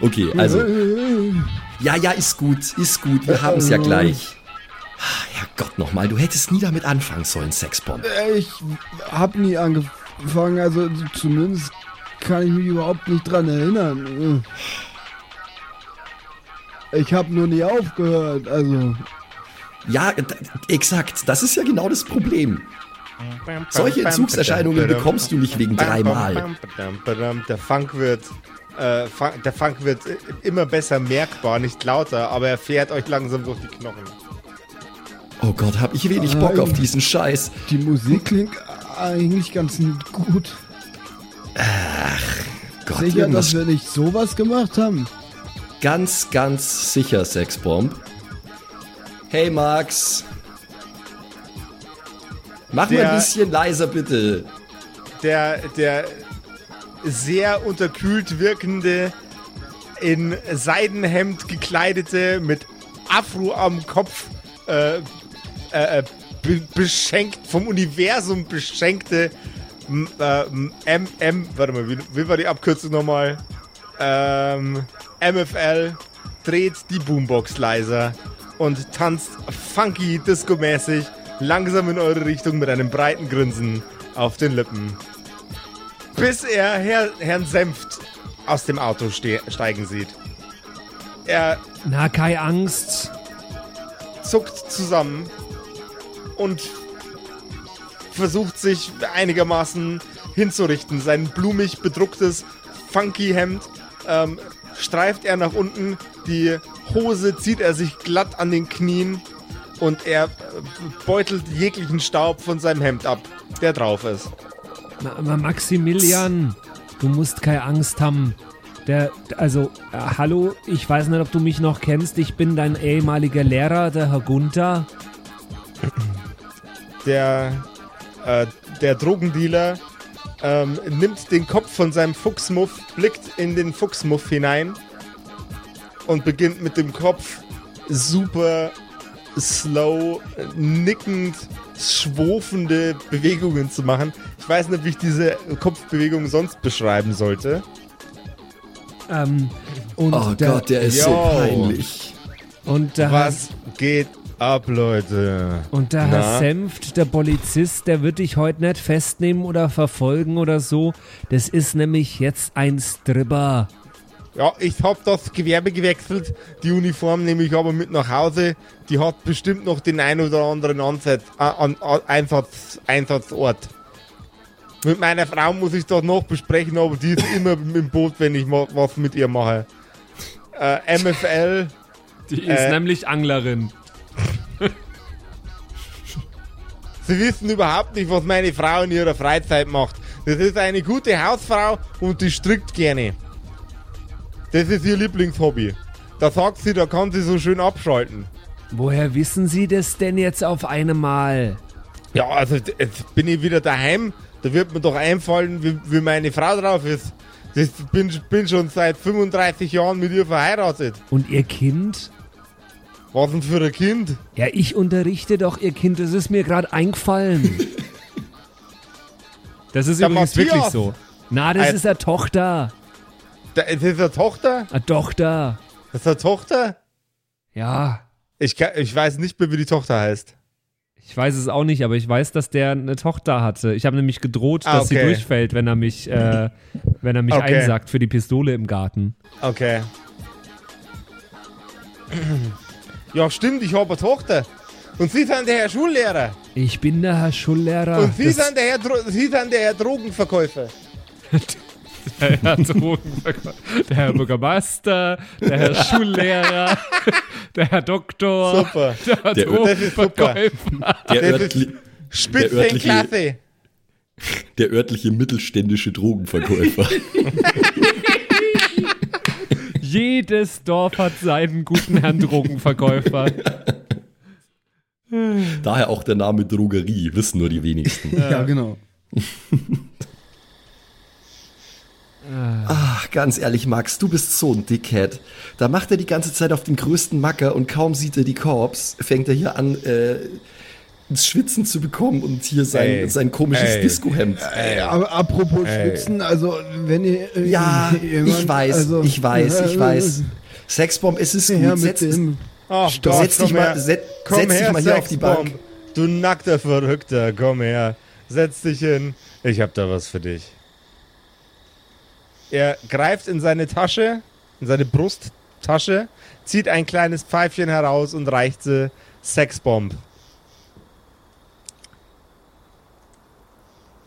Okay, also. Ja, ja, ist gut, ist gut. Wir haben es ja gleich. Herrgott nochmal, du hättest nie damit anfangen sollen, Sexbomb. Ich hab nie angefangen, also zumindest kann ich mich überhaupt nicht dran erinnern. Ich hab nur nie aufgehört, also. Ja, exakt. Das ist ja genau das Problem. Solche Entzugserscheinungen bekommst du nicht wegen dreimal. Der Funk wird, äh, Funk, der Funk wird immer besser merkbar, nicht lauter, aber er fährt euch langsam durch die Knochen. Oh Gott, hab ich wenig Bock auf diesen Scheiß. Die Musik klingt eigentlich ganz gut. Gott, Sicher, dass wir nicht sowas gemacht haben. Ganz, ganz sicher, Sexbomb. Hey Max. Mach mal Der- ein bisschen leiser, bitte. Der, der sehr unterkühlt wirkende, in Seidenhemd gekleidete, mit Afro am Kopf, äh, äh, äh, be beschenkt, vom Universum beschenkte m, äh, M, M, warte mal, wie, wie war die Abkürzung nochmal? Ähm, MFL dreht die Boombox leiser und tanzt funky disco-mäßig langsam in eure Richtung mit einem breiten Grinsen auf den Lippen. Bis er Herr, Herrn Senft aus dem Auto ste steigen sieht. Er Na, keine Angst. zuckt zusammen und versucht sich einigermaßen hinzurichten. Sein blumig bedrucktes, funky Hemd ähm, streift er nach unten, die Hose zieht er sich glatt an den Knien und er äh, beutelt jeglichen Staub von seinem Hemd ab, der drauf ist. Ma Ma Maximilian, du musst keine Angst haben. Der, also, äh, hallo, ich weiß nicht, ob du mich noch kennst. Ich bin dein ehemaliger Lehrer, der Herr Gunther. Der, äh, der Drogendealer ähm, nimmt den Kopf von seinem Fuchsmuff, blickt in den Fuchsmuff hinein und beginnt mit dem Kopf super slow, nickend, schwofende Bewegungen zu machen. Ich weiß nicht, wie ich diese Kopfbewegung sonst beschreiben sollte. Ähm, und Oh der, Gott, der ist Yo. so peinlich. Und der, Was geht ab, Leute? Und der Herr Na? Senft, der Polizist, der wird dich heute nicht festnehmen oder verfolgen oder so. Das ist nämlich jetzt ein Stripper. Ja, ich hab das Gewerbe gewechselt. Die Uniform nehme ich aber mit nach Hause. Die hat bestimmt noch den ein oder anderen Ansatz, äh, an, an, Einsatz, Einsatzort. Mit meiner Frau muss ich das noch besprechen, aber die ist immer im Boot, wenn ich ma was mit ihr mache. Äh, MFL, Die ist Äh. nämlich Anglerin. Sie wissen überhaupt nicht, was meine Frau in ihrer Freizeit macht. Das ist eine gute Hausfrau und die strickt gerne. Das ist ihr Lieblingshobby. Da sagt sie, da kann sie so schön abschalten. Woher wissen Sie das denn jetzt auf einmal? Ja, also jetzt bin ich wieder daheim. Da wird mir doch einfallen, wie, wie meine Frau drauf ist. Ich bin, bin schon seit 35 Jahren mit ihr verheiratet. Und Ihr Kind? Was denn für ein Kind? Ja, ich unterrichte doch Ihr Kind, das ist mir gerade eingefallen. Das ist Der übrigens Matthias. wirklich so. Na, das Ein- ist eine Tochter. Da, ist das eine Tochter? Eine Tochter. Das ist eine Tochter? Ja. Ich, kann, ich weiß nicht mehr, wie die Tochter heißt. Ich weiß es auch nicht, aber ich weiß, dass der eine Tochter hatte. Ich habe nämlich gedroht, Ah, dass sie okay. durchfällt, wenn er mich, äh, wenn er mich Okay. einsackt für die Pistole im Garten. Okay. Ja, stimmt, ich habe eine Tochter. Und Sie sind der Herr Schullehrer. Ich bin der Herr Schullehrer. Und Sie sind, der Herr, Dro Sie sind der Herr Drogenverkäufer. Der Herr, Drogenverkäufer, der Herr Bürgermeister, der Herr Schullehrer, der Herr Doktor, Super. der Herr Der-. Drogenverkäufer. Der, Das ist örtli Spitzenklasse. der örtliche mittelständische Drogenverkäufer. Jedes Dorf hat seinen guten Herrn Drogenverkäufer. Daher auch der Name Drogerie, wissen nur die wenigsten. Ja, genau. Ach, ganz ehrlich, Max, du bist so ein Dickhead. Da macht er die ganze Zeit auf den größten Macker und kaum sieht er die Korps, fängt er hier an, äh, ins Schwitzen zu bekommen und hier sein, Ey, sein komisches. Disco-Hemd. Apropos Ey. Schwitzen, also wenn ihr. äh, Ja, jemand- ich weiß, also, ich weiß, ich äh, weiß. Sexbomb, es ist gut. mit Setz, dem. Ach setz dich komm mal, her. set, Komm setz dich her, mal hier auf die. Bank. Du nackter Verrückter, komm her. Setz dich hin. Ich hab da was für dich. Er greift in seine Tasche, in seine Brusttasche, zieht ein kleines Pfeifchen heraus und reicht sie Sexbomb.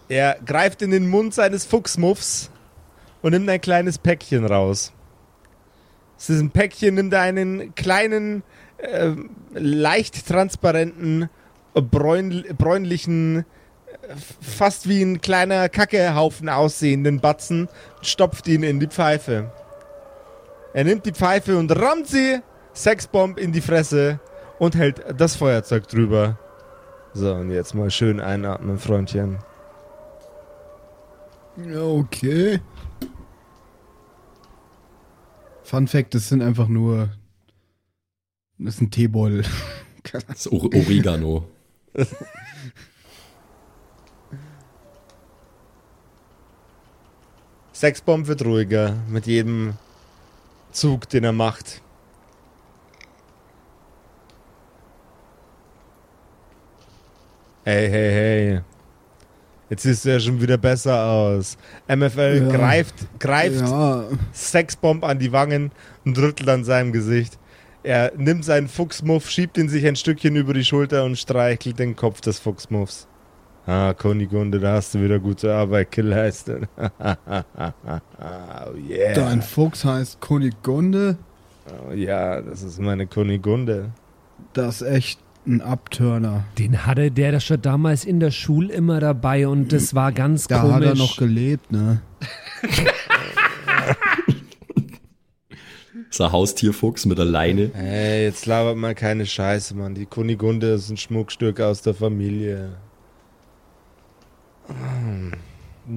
Er greift in den Mund seines Fuchsmuffs und nimmt ein kleines Päckchen raus. Aus diesem Päckchen nimmt er einen kleinen, ähm, leicht transparenten, bräun, bräunlichen fast wie ein kleiner Kackehaufen aussehenden Batzen und stopft ihn in die Pfeife. Er nimmt die Pfeife und rammt sie Sexbomb in die Fresse und hält das Feuerzeug drüber. So, und jetzt mal schön einatmen, Freundchen. Ja, okay. Fun Fact, das sind einfach nur. Das ist ein Teebeutel. Das ist Or Oregano. Sexbomb wird ruhiger mit jedem Zug, den er macht. Hey, hey, hey. Jetzt siehst du ja schon wieder besser aus. MFL Ja. greift, greift Ja, Sexbomb an die Wangen und rüttelt an seinem Gesicht. Er nimmt seinen Fuchsmuff, schiebt ihn sich ein Stückchen über die Schulter und streichelt den Kopf des Fuchsmuffs. Ah, Kunigunde, da hast du wieder gute Arbeit geleistet. oh yeah. dein Fuchs heißt Kunigunde. Oh ja, das ist meine Kunigunde. Das ist echt ein Abturner. Den hatte der das schon damals in der Schule immer dabei und das war ganz Da komisch. hat er noch gelebt, ne? Das ist ein Haustierfuchs mit der Leine. Ey, jetzt labert mal keine Scheiße, Mann. Die Kunigunde ist ein Schmuckstück aus der Familie.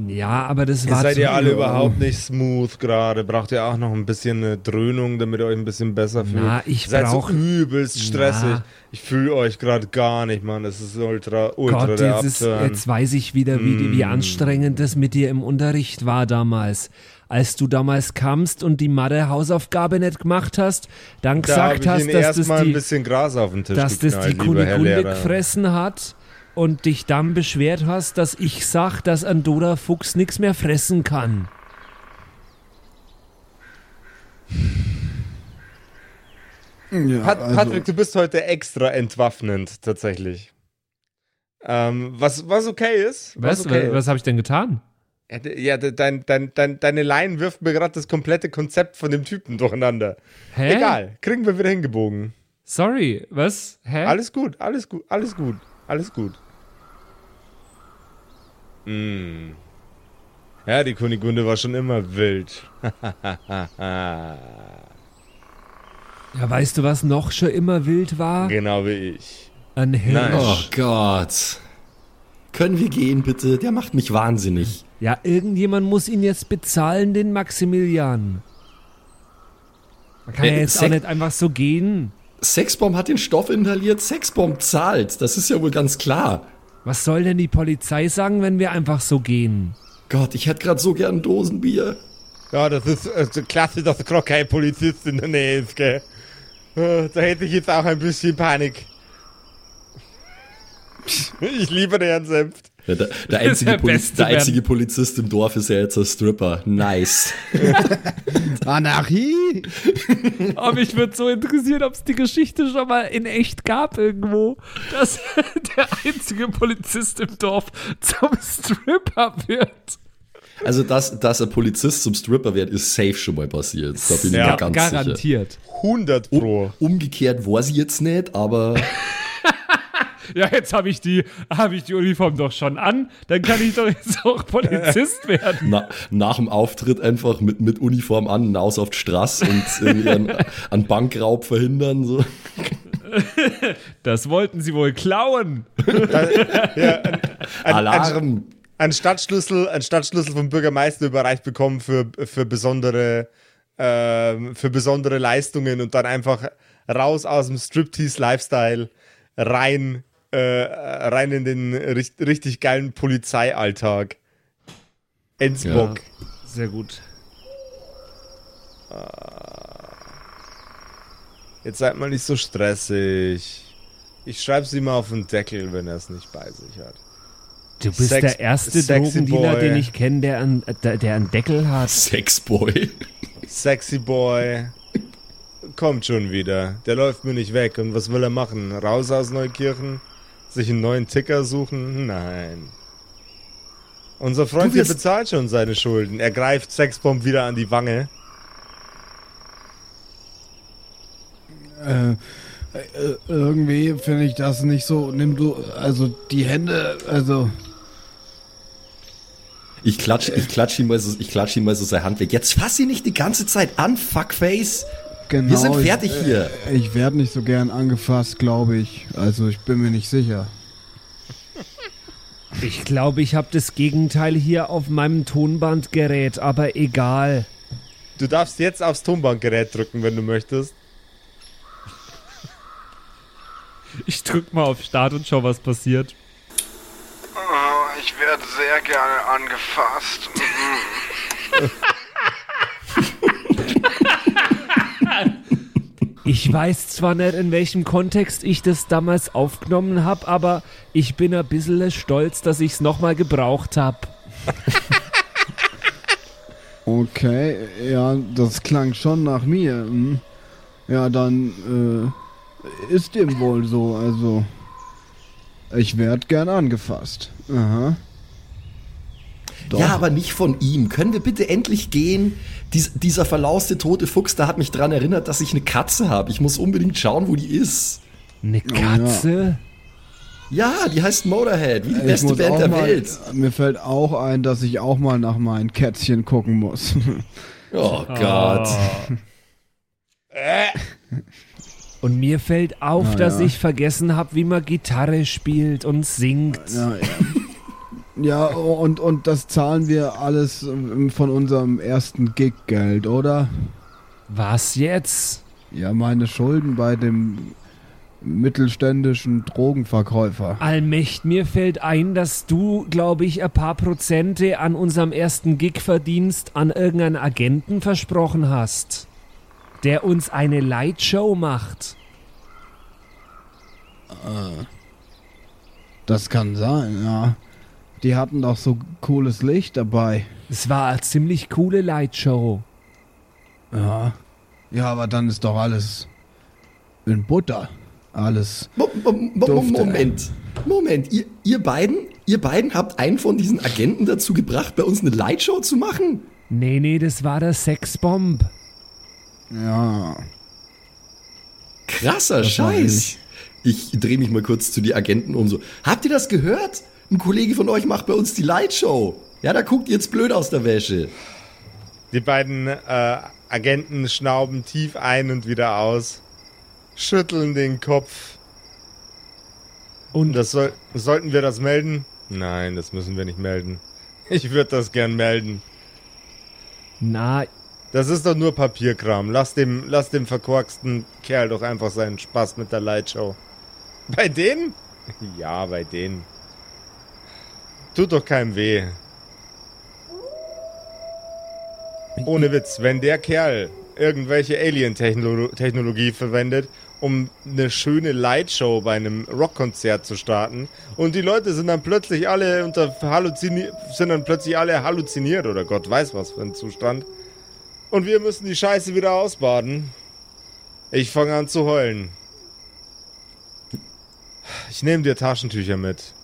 Ja, aber das war seid ihr alle überhaupt nicht smooth gerade. Braucht ihr auch noch ein bisschen eine Dröhnung, damit ihr euch ein bisschen besser fühlt? Na, ich seid brauch- so übelst stressig. Na. Ich fühle euch gerade gar nicht, Mann. Das ist ultra, ultra Gott, der jetzt, ist, jetzt weiß ich wieder, wie, die- wie Mm. anstrengend das mit dir im Unterricht war damals. Als du damals kamst und die Mathe-Hausaufgabe nicht gemacht hast, dann Da gesagt hast, dass das ein die, bisschen Gras auf den Tisch dass das die geknallt, lieber Herr Kunigunde Lehrer. gefressen hat und dich dann beschwert hast, dass ich sag, dass ein Doda Fuchs nichts mehr fressen kann. Ja, Pat also, Patrick, du bist heute extra entwaffnend, tatsächlich. Ähm, was, was okay ist. Was, okay was habe ich denn getan? Ja, de- Ja, de- dein, dein, dein, deine Line wirft mir gerade das komplette Konzept von dem Typen durcheinander. Hä? Egal, kriegen wir wieder hingebogen. Sorry, was? Hä? Alles gut, alles gut, alles gut, alles gut. Mm. Ja, die Kunigunde war schon immer wild. Ja, weißt du, was noch schon immer wild war? genau wie ich. Ein Hirsch. Nein. Oh Gott. Können wir gehen, bitte? Der macht mich wahnsinnig. Ja, irgendjemand muss ihn jetzt bezahlen, den Maximilian. Man kann Äh, ja jetzt auch Sek- nicht einfach so gehen. Sexbomb hat den Stoff inhaliert, Sexbomb zahlt. Das ist ja wohl ganz klar. Was soll denn die Polizei sagen, wenn wir einfach so gehen? Gott, ich hätte gerade so gern Dosenbier. Ja, das ist äh, so klasse, dass gerade kein Polizist in der Nähe ist, gell? Äh, Da hätte ich jetzt auch ein bisschen Panik. Ich liebe den Herrn Senft. Ja, der, der, einzige der der einzige Polizist im Dorf ist ja jetzt ein Stripper. Nice. Anarchie? Oh, mich würde so interessieren, ob es die Geschichte schon mal in echt gab irgendwo, dass der einzige Polizist im Dorf zum Stripper wird. Also, dass, dass ein Polizist zum Stripper wird, ist safe schon mal passiert. Da bin ich Ja, mir ganz sicher. Garantiert. 100 Pro. Umgekehrt war sie jetzt nicht, aber Ja, jetzt habe ich, die- hab ich die Uniform doch schon an. Dann kann ich doch jetzt auch Polizist werden. na, nach dem Auftritt einfach mit, mit Uniform an, hinaus auf die Straße und irgendwie einen, einen Bankraub verhindern. So. Das wollten sie wohl klauen. Ein, Alarm! ein, Stadtschlüssel, ein Stadtschlüssel vom Bürgermeister überreicht bekommen für, für, besondere, ähm, für besondere Leistungen und dann einfach raus aus dem Striptease-Lifestyle rein, äh, rein in den richt, richtig geilen Polizeialltag. Ensbock. Sehr gut. Jetzt seid mal nicht so stressig. Ich schreibe sie mal auf den Deckel, wenn er es nicht bei sich hat. Du bist Sex- der erste Drogendealer, den ich kenne, der, einen- der, der einen Deckel hat. Sexboy. Sexy Boy. Kommt schon wieder. Der läuft mir nicht weg. Und was will er machen? Raus aus Neukirchen? Sich einen neuen Ticker suchen? Nein. Unser Freund hier bezahlt schon seine Schulden. Er greift Sexbomb wieder an die Wange. Äh, äh, irgendwie finde ich das nicht so. Nimm du, also die Hände, also Ich klatsch, ich klatsch ihm mal so, ich klatsch ihm mal so seine Hand weg. Jetzt fass ihn nicht die ganze Zeit an, Fuckface. Genau, Wir sind fertig ich, hier. äh, Ich werde nicht so gern angefasst, glaube ich. Also ich bin mir nicht sicher. Ich glaube, ich habe das Gegenteil hier auf meinem Tonbandgerät, aber egal. Du darfst jetzt aufs Tonbandgerät drücken, wenn du möchtest. Ich drück mal auf Start und schau, was passiert. Oh, ich werde sehr gerne angefasst. Ich weiß zwar nicht, in welchem Kontext ich das damals aufgenommen habe, aber ich bin ein bisschen stolz, dass ich es nochmal gebraucht habe. Okay, ja, das klang schon nach mir. Hm. Ja, dann äh, ist dem wohl so. Also ich werde gern angefasst. Aha. Doch. Ja, aber nicht von ihm. Können wir bitte endlich gehen? Dies, dieser verlauste tote Fuchs, da hat mich dran erinnert, dass ich eine Katze habe. Ich muss unbedingt schauen, wo die ist. Eine Katze? Ja, die heißt Motorhead, wie die Ich beste Band der mal, Welt. Mir fällt auch ein, dass ich auch mal nach meinen Kätzchen gucken muss. Oh Gott. Und mir fällt auf, Na dass ja. ich vergessen habe, wie man Gitarre spielt und singt. ja, ja. Ja, und, und das zahlen wir alles ähm, von unserem ersten Gig-Geld, oder? Was jetzt? Ja, meine Schulden bei dem mittelständischen Drogenverkäufer. Allmächt, mir fällt ein, dass du, glaube ich, ein paar Prozente an unserem ersten Gig verdienst an irgendeinen Agenten versprochen hast, der uns eine Lightshow macht. Das kann sein, ja. Die hatten doch so cooles Licht dabei. Es war eine ziemlich coole Lightshow. Ja. Ja, aber dann ist doch alles in Butter. Alles. Mo Mo Mo Dufte. Moment. Moment, ihr, ihr beiden, ihr beiden habt einen von diesen Agenten dazu gebracht, bei uns eine Lightshow zu machen? Nee, nee, das war der Sexbomb. Ja. Krasser Das Scheiß. Ich drehe mich mal kurz zu die Agenten um so. Habt ihr das gehört? Ein Kollege von euch macht bei uns die Lightshow. Ja, da guckt ihr jetzt blöd aus der Wäsche. Die beiden äh, Agenten schnauben tief ein und wieder aus, schütteln den Kopf. Und Das soll, sollten wir das melden? Nein, das müssen wir nicht melden. Ich würde das gern melden. na, Das ist doch nur Papierkram. Lass dem, lass dem verkorksten Kerl doch einfach seinen Spaß mit der Lightshow. Bei denen? Ja, bei denen. Tut doch keinem weh. Ohne Witz, wenn der Kerl irgendwelche Alien-Technologie verwendet, um eine schöne Lightshow bei einem Rockkonzert zu starten und die Leute sind dann plötzlich alle unter sind dann plötzlich alle halluziniert oder Gott weiß was für ein Zustand. Und wir müssen die Scheiße wieder ausbaden. Ich fange an zu heulen. Ich nehme dir Taschentücher mit.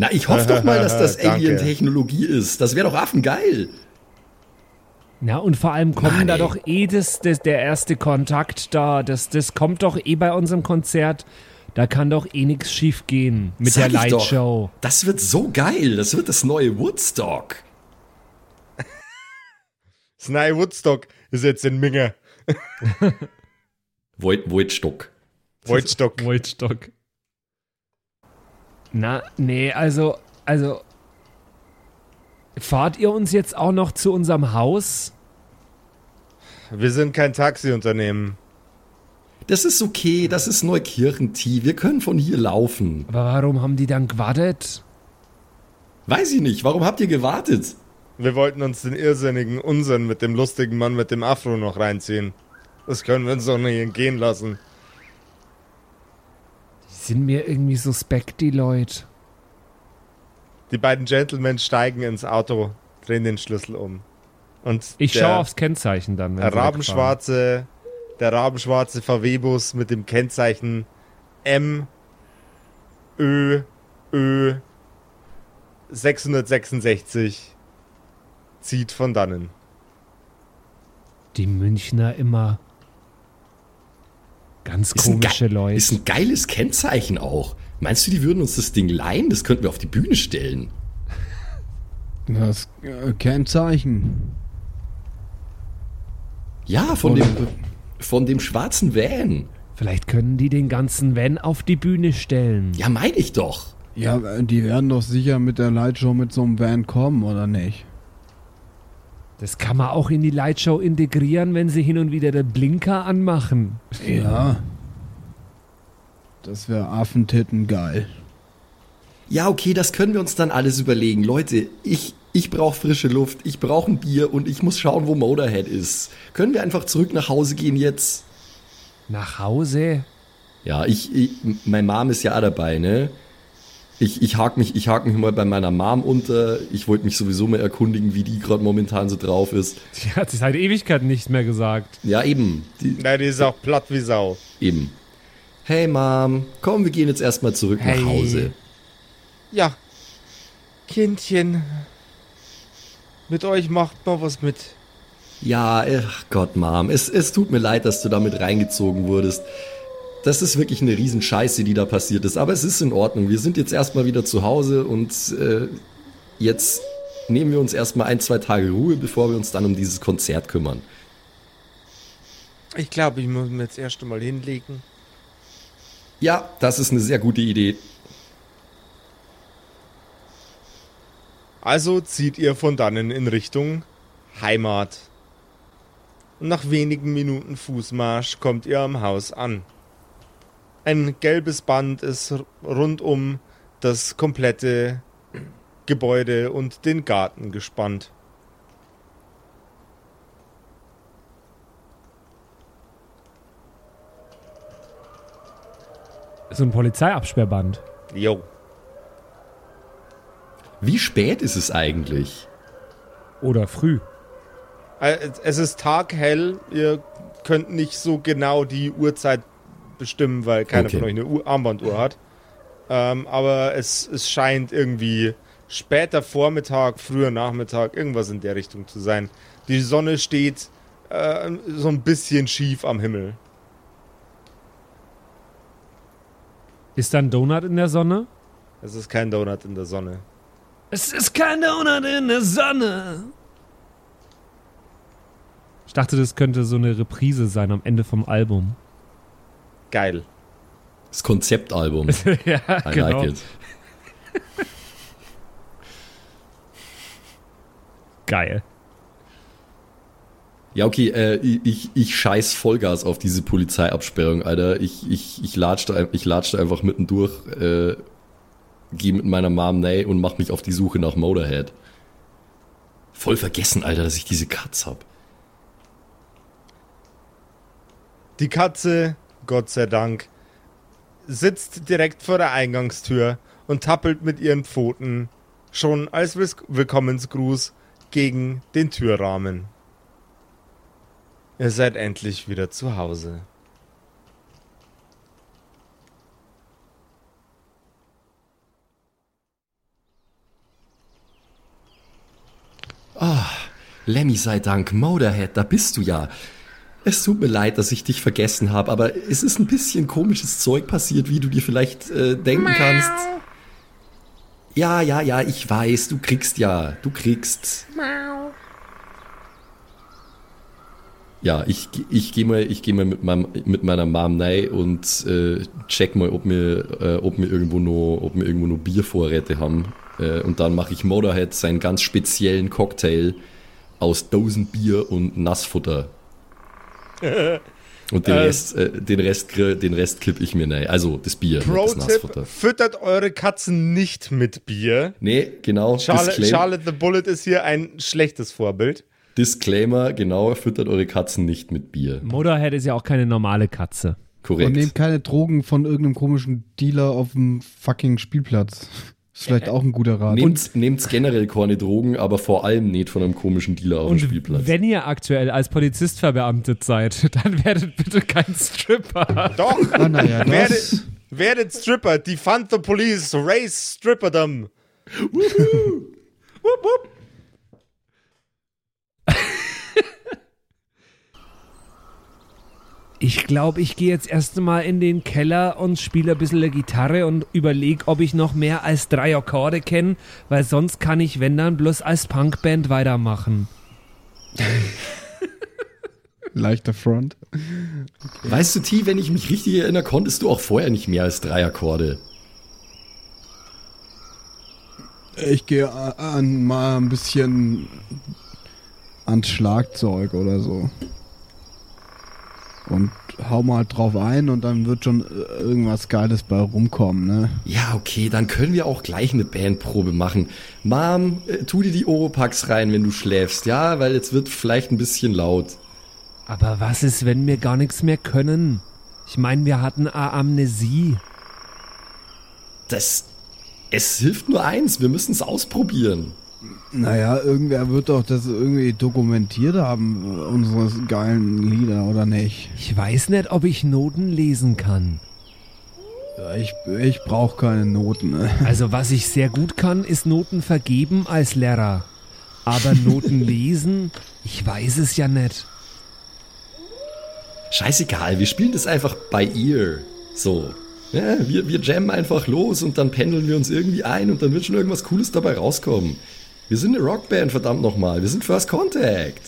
Na, ich hoffe doch mal, dass das. Alien-Technologie ist. Das wäre doch affengeil. na und vor allem kommen Mann, da ey. doch eh das, das, der erste Kontakt da. Das, das kommt doch eh bei unserem Konzert. Da kann doch eh nichts schief gehen mit Sag der doch. Lightshow. Das wird so geil. Das wird das neue Woodstock. Sny Woodstock ist jetzt in Minge. Void, Voidstock. Woodstock. Voidstock. Na, nee, also, also. Fahrt ihr uns jetzt auch noch zu unserem Haus? Wir sind kein Taxiunternehmen. Das ist okay. Das ist Neukirchenti. Wir können von hier laufen. Aber warum haben die dann gewartet? Weiß ich nicht. Warum habt ihr gewartet? Wir wollten uns den irrsinnigen Unsinn mit dem lustigen Mann mit dem Afro noch reinziehen. Das können wir uns doch nicht entgehen lassen. Die sind mir irgendwie suspekt, die Leute. Die beiden Gentlemen steigen ins Auto, drehen den Schlüssel um. Und Ich der schaue aufs Kennzeichen dann. wenn der rabenschwarze, der rabenschwarze VW-Bus mit dem Kennzeichen M Ö Ö 666 zieht von dannen. Die Münchner immer. Ganz Ist ein, komische ge- Leute. ist ein geiles Kennzeichen auch. Meinst du, die würden uns das Ding leihen? Das könnten wir auf die Bühne stellen. Das äh, Kennzeichen. Ja, von dem, von dem schwarzen Van. Vielleicht können die den ganzen Van auf die Bühne stellen. Ja, meine ich doch. Ja, die werden doch sicher mit der Lightshow mit so einem Van kommen, oder nicht? Das kann man auch in die Lightshow integrieren, wenn sie hin und wieder den Blinker anmachen. Ja. Das wäre Affentitten geil. Ja, okay, das können wir uns dann alles überlegen. Leute, ich, ich brauche frische Luft, ich brauche ein Bier und ich muss schauen, wo Motorhead ist. Können wir einfach zurück nach Hause gehen jetzt? Nach Hause? Ja, ich, ich mein Mom ist ja auch dabei, ne? Ich, ich hake mich, ich hak mich mal bei meiner Mom unter. Ich wollte mich sowieso mal erkundigen, wie die gerade momentan so drauf ist. Die hat seit Ewigkeiten nichts mehr gesagt. Ja, eben. Die, Nein, die ist auch platt wie Sau. eben. Hey Mom, komm, wir gehen jetzt erstmal zurück Hey. nach Hause. Ja. Kindchen. Mit euch macht man was mit. Ja, ach Gott, Mom, es, es tut mir leid, dass du damit reingezogen wurdest. Das ist wirklich eine Riesenscheiße, die da passiert ist. Aber es ist in Ordnung. Wir sind jetzt erstmal wieder zu Hause und äh, jetzt nehmen wir uns erstmal ein, zwei Tage Ruhe, bevor wir uns dann um dieses Konzert kümmern. Ich glaube, ich muss mir jetzt erst einmal hinlegen. Ja, das ist eine sehr gute Idee. Also zieht ihr von dannen in Richtung Heimat. Und nach wenigen Minuten Fußmarsch kommt ihr am Haus an. Ein gelbes Band ist rund um das komplette Gebäude und den Garten gespannt. So ein Polizeiabsperrband. Jo. Wie spät ist es eigentlich? Oder früh. Äh, Es ist taghell, ihr könnt nicht so genau die Uhrzeit bestimmen, weil keiner Okay. von euch eine Uhr, Armbanduhr hat. Ähm, aber es, es scheint irgendwie später Vormittag, früher Nachmittag, irgendwas in der Richtung zu sein. Die Sonne steht äh, so ein bisschen schief am Himmel. Ist da ein Donut in der Sonne? Es ist kein Donut in der Sonne. Es ist kein Donut in der Sonne. Ich dachte, das könnte so eine Reprise sein am Ende vom Album. Geil. Das Konzeptalbum. ja, I genau. like it. Geil. Ja, okay, äh, ich, ich scheiß Vollgas auf diese Polizeiabsperrung, Alter. Ich, ich, ich latschte, ich latschte einfach mittendurch, äh, geh mit meiner Mom nay und mach mich auf die Suche nach Motorhead. Voll vergessen, Alter, dass ich diese Katz hab. Die Katze, Gott sei Dank, sitzt direkt vor der Eingangstür und tappelt mit ihren Pfoten schon als Willkommensgruß gegen den Türrahmen. Ihr seid endlich wieder zu Hause. Lemmy sei Dank, Motorhead, da bist du ja. Es tut mir leid, dass ich dich vergessen habe, aber es ist ein bisschen komisches Zeug passiert, wie du dir vielleicht äh, denken kannst. Ja, ja, ja, ich weiß, du kriegst ja, du kriegst. Ja, ich, ich gehe mal, ich geh mal mit, meinem, mit meiner Mom rein und äh, check mal, ob wir, äh, ob wir irgendwo noch, ob wir irgendwo noch Biervorräte haben. Äh, und dann mache ich Motorhead seinen ganz speziellen Cocktail aus Dosenbier und Nassfutter. Und den Äh, Rest, äh, den Rest, den Rest kipp ich mir rein. Also das Bier, das Pro-Tipp: Nassfutter. Füttert eure Katzen nicht mit Bier. Nee, genau. Charlotte, Charlotte the Bullet ist hier ein schlechtes Vorbild. Disclaimer, genau, füttert eure Katzen nicht mit Bier. Motorhead ist ja auch keine normale Katze. Und Korrekt. nehmt keine Drogen von irgendeinem komischen Dealer auf dem fucking Spielplatz. Ist vielleicht auch ein guter Rat. Nehmt, nehmt generell keine Drogen, aber vor allem nicht von einem komischen Dealer auf dem Spielplatz. wenn ihr aktuell als Polizist verbeamtet seid, dann werdet bitte kein Stripper. Doch! Ah, naja, das, werdet, werdet Stripper, defund the police, raise Stripperdom. Ich glaube, ich gehe jetzt erst mal in den Keller und spiele ein bisschen Gitarre und überlege, ob ich noch mehr als drei Akkorde kenne, weil sonst kann ich, wenn dann, bloß als Punkband weitermachen. Leichter Front. Weißt du, T, wenn ich mich richtig erinnere, konntest du auch vorher nicht mehr als drei Akkorde. Ich gehe an, mal ein bisschen ans Schlagzeug oder so. Und hau mal drauf ein und dann wird schon irgendwas Geiles bei rumkommen, ne? Ja, okay, dann können wir auch gleich eine Bandprobe machen. Mom, äh, tu dir die Oropax rein, wenn du schläfst, ja? Weil jetzt wird vielleicht ein bisschen laut. Aber was ist, wenn wir gar nichts mehr können? Ich meine, wir hatten Amnesie. Das. Es hilft nur eins, wir müssen es ausprobieren. Naja, irgendwer wird doch das irgendwie dokumentiert haben, unsere geilen Lieder, oder nicht? Ich weiß nicht, ob ich Noten lesen kann. Ja, ich ich brauche keine Noten. Ne? Also was ich sehr gut kann, ist Noten vergeben als Lehrer. Aber Noten lesen, ich weiß es ja nicht. Scheißegal, wir spielen das einfach bei ihr. So. Ja, wir, wir jammen einfach los und dann pendeln wir uns irgendwie ein und dann wird schon irgendwas Cooles dabei rauskommen. Wir sind eine Rockband, verdammt nochmal. Wir sind First Contact.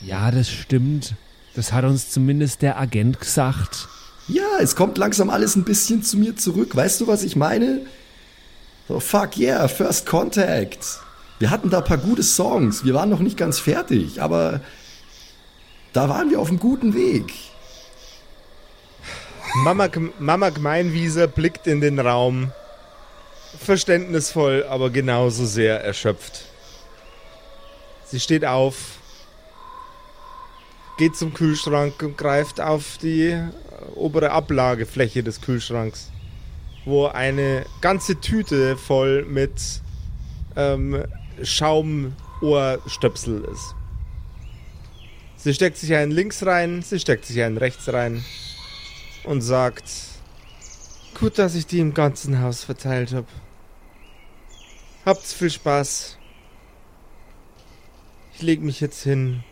Ja, das stimmt. Das hat uns zumindest der Agent gesagt. Ja, es kommt langsam alles ein bisschen zu mir zurück. Weißt du, was ich meine? So, fuck yeah, First Contact. Wir hatten da ein paar gute Songs. Wir waren noch nicht ganz fertig, aber da waren wir auf einem guten Weg. Mama, Mama Gemeinwieser blickt in den Raum. Verständnisvoll, aber genauso sehr erschöpft. Sie steht auf, geht zum Kühlschrank und greift auf die obere Ablagefläche des Kühlschranks, wo eine ganze Tüte voll mit ähm, Schaumohrstöpsel ist. Sie steckt sich einen links rein, sie steckt sich einen rechts rein und sagt, gut, dass ich die im ganzen Haus verteilt habe. Habt's viel Spaß. Ich leg mich jetzt hin.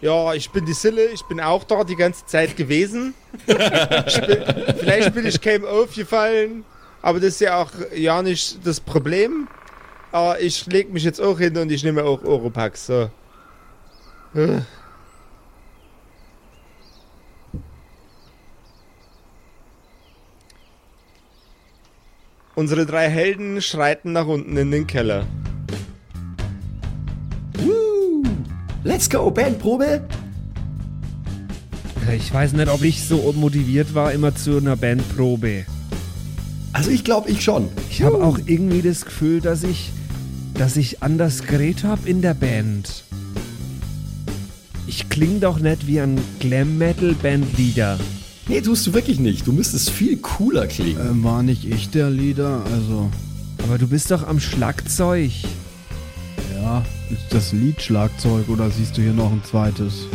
Ja, ich bin die Sille, ich bin auch da die ganze Zeit gewesen. bin, vielleicht bin ich keinem aufgefallen, aber das ist ja auch ja nicht das Problem. Aber ich leg mich jetzt auch hin und ich nehme auch Oropax. So. Unsere drei Helden schreiten nach unten in den Keller. Woo! Let's go, Bandprobe! Ich weiß nicht, ob ich so motiviert war immer zu einer Bandprobe. Also ich glaube, ich schon. Ich habe auch irgendwie das Gefühl, dass ich, dass ich anders geredet habe in der Band. Ich klinge doch nicht wie ein Glam-Metal-Bandleader. Nee, tust du wirklich nicht. Du müsstest viel cooler klingen. Äh, war nicht ich der Leader, also. Aber du bist doch am Schlagzeug. Ja, ist das Lied Schlagzeug oder siehst du hier noch ein zweites?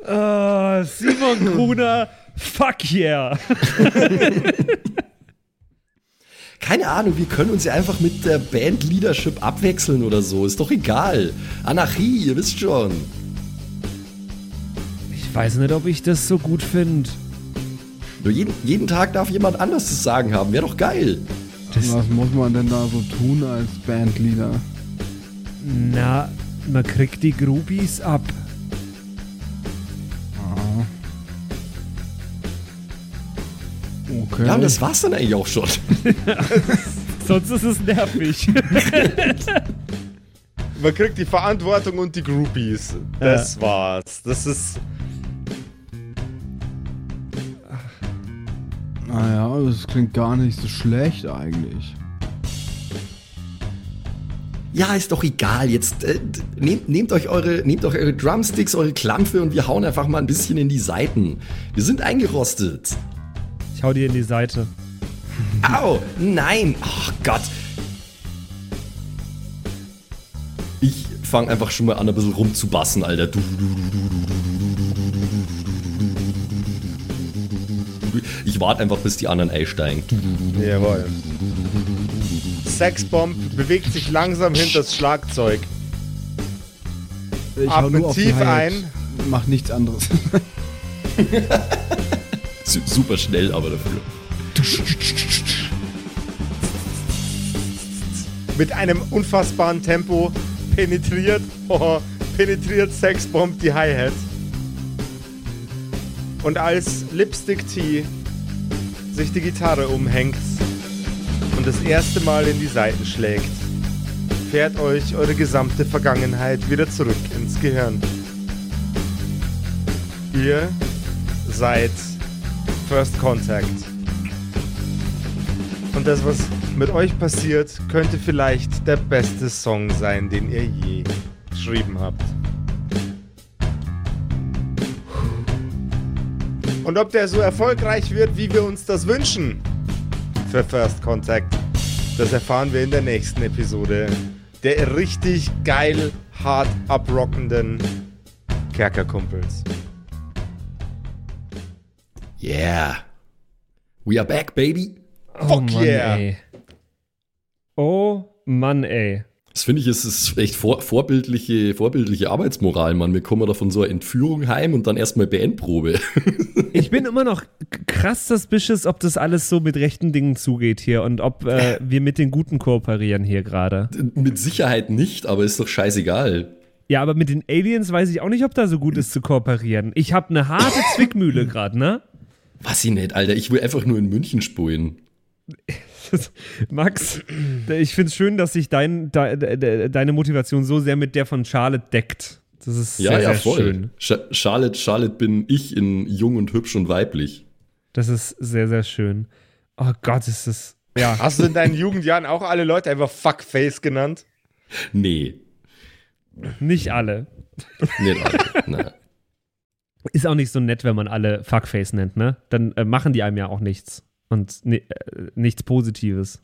uh, Simon Gruner, fuck yeah. Keine Ahnung, wir können uns ja einfach mit der Band-Leadership abwechseln oder so. Ist doch egal. Anarchie, ihr wisst schon. Ich weiß nicht, ob ich das so gut finde. Nur jeden, jeden Tag darf jemand anders zu sagen haben. Wäre doch geil. Das Was muss man denn da so tun als Bandleader? Na, man kriegt die Groupies ab. Okay. Ja, und das war's dann eigentlich auch schon. Sonst ist es nervig. Man kriegt die Verantwortung und die Groupies. Das ja. war's. Das ist. Naja, das klingt gar nicht so schlecht eigentlich. Ja, ist doch egal. Jetzt äh, nehmt, nehmt, euch eure, nehmt euch eure Drumsticks, eure Klampfe und wir hauen einfach mal ein bisschen in die Seiten. Wir sind eingerostet. Ich hau dir in die Seite. Au! Nein! Ach Gott! Ich fange einfach schon mal an, ein bisschen rumzubassen, Alter. Ich warte einfach, bis die anderen einsteigen. Jawohl. Sexbomb bewegt sich langsam hinter das Schlagzeug. Ich die tief ein. Mach nichts anderes. Su- Super schnell aber dafür. Mit einem unfassbaren Tempo penetriert, oh, penetriert Sexbomb die Hi-Hat. Und als Lipstick T sich die Gitarre umhängt und das erste Mal in die Saiten schlägt, fährt euch eure gesamte Vergangenheit wieder zurück ins Gehirn. Ihr seid First Contact. Und das, was mit euch passiert, könnte vielleicht der beste Song sein, den ihr je geschrieben habt. Und ob der so erfolgreich wird, wie wir uns das wünschen für First Contact, das erfahren wir in der nächsten Episode der richtig geil hart abrockenden Kerkerkumpels. Yeah. We are back, baby. Oh Fuck Mann, yeah. ey. Oh Mann, ey. Das finde ich, ist, ist echt vor, vorbildliche, vorbildliche Arbeitsmoral, Mann. Wir kommen da von so einer Entführung heim und dann erstmal BN-Probe. Ich bin immer noch krass suspicious, ob das alles so mit rechten Dingen zugeht hier und ob äh, wir mit den Guten kooperieren hier gerade. Mit Sicherheit nicht, aber ist doch scheißegal. Ja, aber mit den Aliens weiß ich auch nicht, ob da so gut ist zu kooperieren. Ich habe eine harte Zwickmühle gerade, ne? Was ich nicht, Alter. Ich will einfach nur in München spulen. Max, ich finde es schön, dass sich dein, de, de, deine Motivation so sehr mit der von Charlotte deckt. Das ist Ja, sehr, ja, sehr voll. schön. Sch Charlotte, Charlotte bin ich in jung und hübsch und weiblich. Das ist sehr, sehr schön. Oh Gott, ist das. Ja. Hast du in deinen Jugendjahren auch alle Leute einfach Fuckface genannt? Nee, Nicht alle. nicht alle. Ist auch nicht so nett, wenn man alle Fuckface nennt, ne? Dann äh, machen die einem ja auch nichts. Und ni äh, nichts Positives.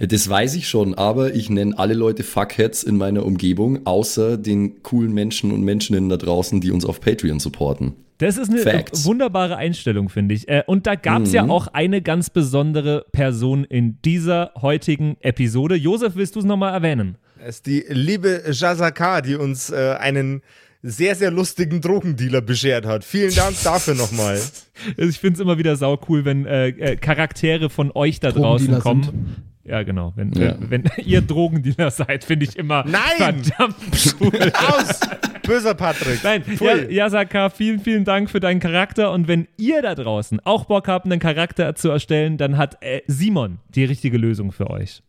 Das weiß ich schon, aber ich nenne alle Leute Fuckheads in meiner Umgebung, außer den coolen Menschen und Menscheninnen da draußen, die uns auf Patreon supporten. Das ist eine Facts. äh, wunderbare Einstellung, finde ich. Äh, und da gab es ja Mhm. auch eine ganz besondere Person in dieser heutigen Episode. Josef, willst du es nochmal erwähnen? Es ist die liebe Jazaka, die uns äh, einen sehr, sehr lustigen Drogendealer beschert hat. Vielen Dank dafür nochmal. Also Ich finde es immer wieder sau cool, wenn äh, äh, Charaktere von euch da draußen kommen. sind. Ja, genau. Wenn, Ja. wenn, wenn ihr Drogendealer seid, finde ich immer Nein! verdammt cool. Aus! Böser Patrick. Nein, Pfui. ja, Yasaka, vielen, vielen Dank für deinen Charakter. Und wenn ihr da draußen auch Bock habt, einen Charakter zu erstellen, dann hat äh, Simon die richtige Lösung für euch.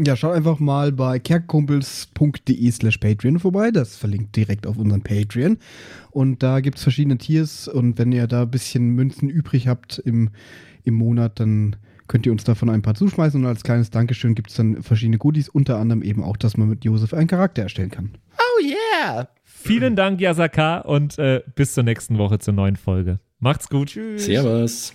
Ja, schaut einfach mal bei kerkumpels.de slash Patreon vorbei. Das verlinkt direkt auf unseren Patreon. Und da gibt es verschiedene Tiers. Und wenn ihr da ein bisschen Münzen übrig habt im, im Monat, dann könnt ihr uns davon ein paar zuschmeißen. Und als kleines Dankeschön gibt es dann verschiedene Goodies. Unter anderem eben auch, dass man mit Josef einen Charakter erstellen kann. Oh yeah! Vielen Dank, Yasaka, und äh, bis zur nächsten Woche zur neuen Folge. Macht's gut. Tschüss. Servus.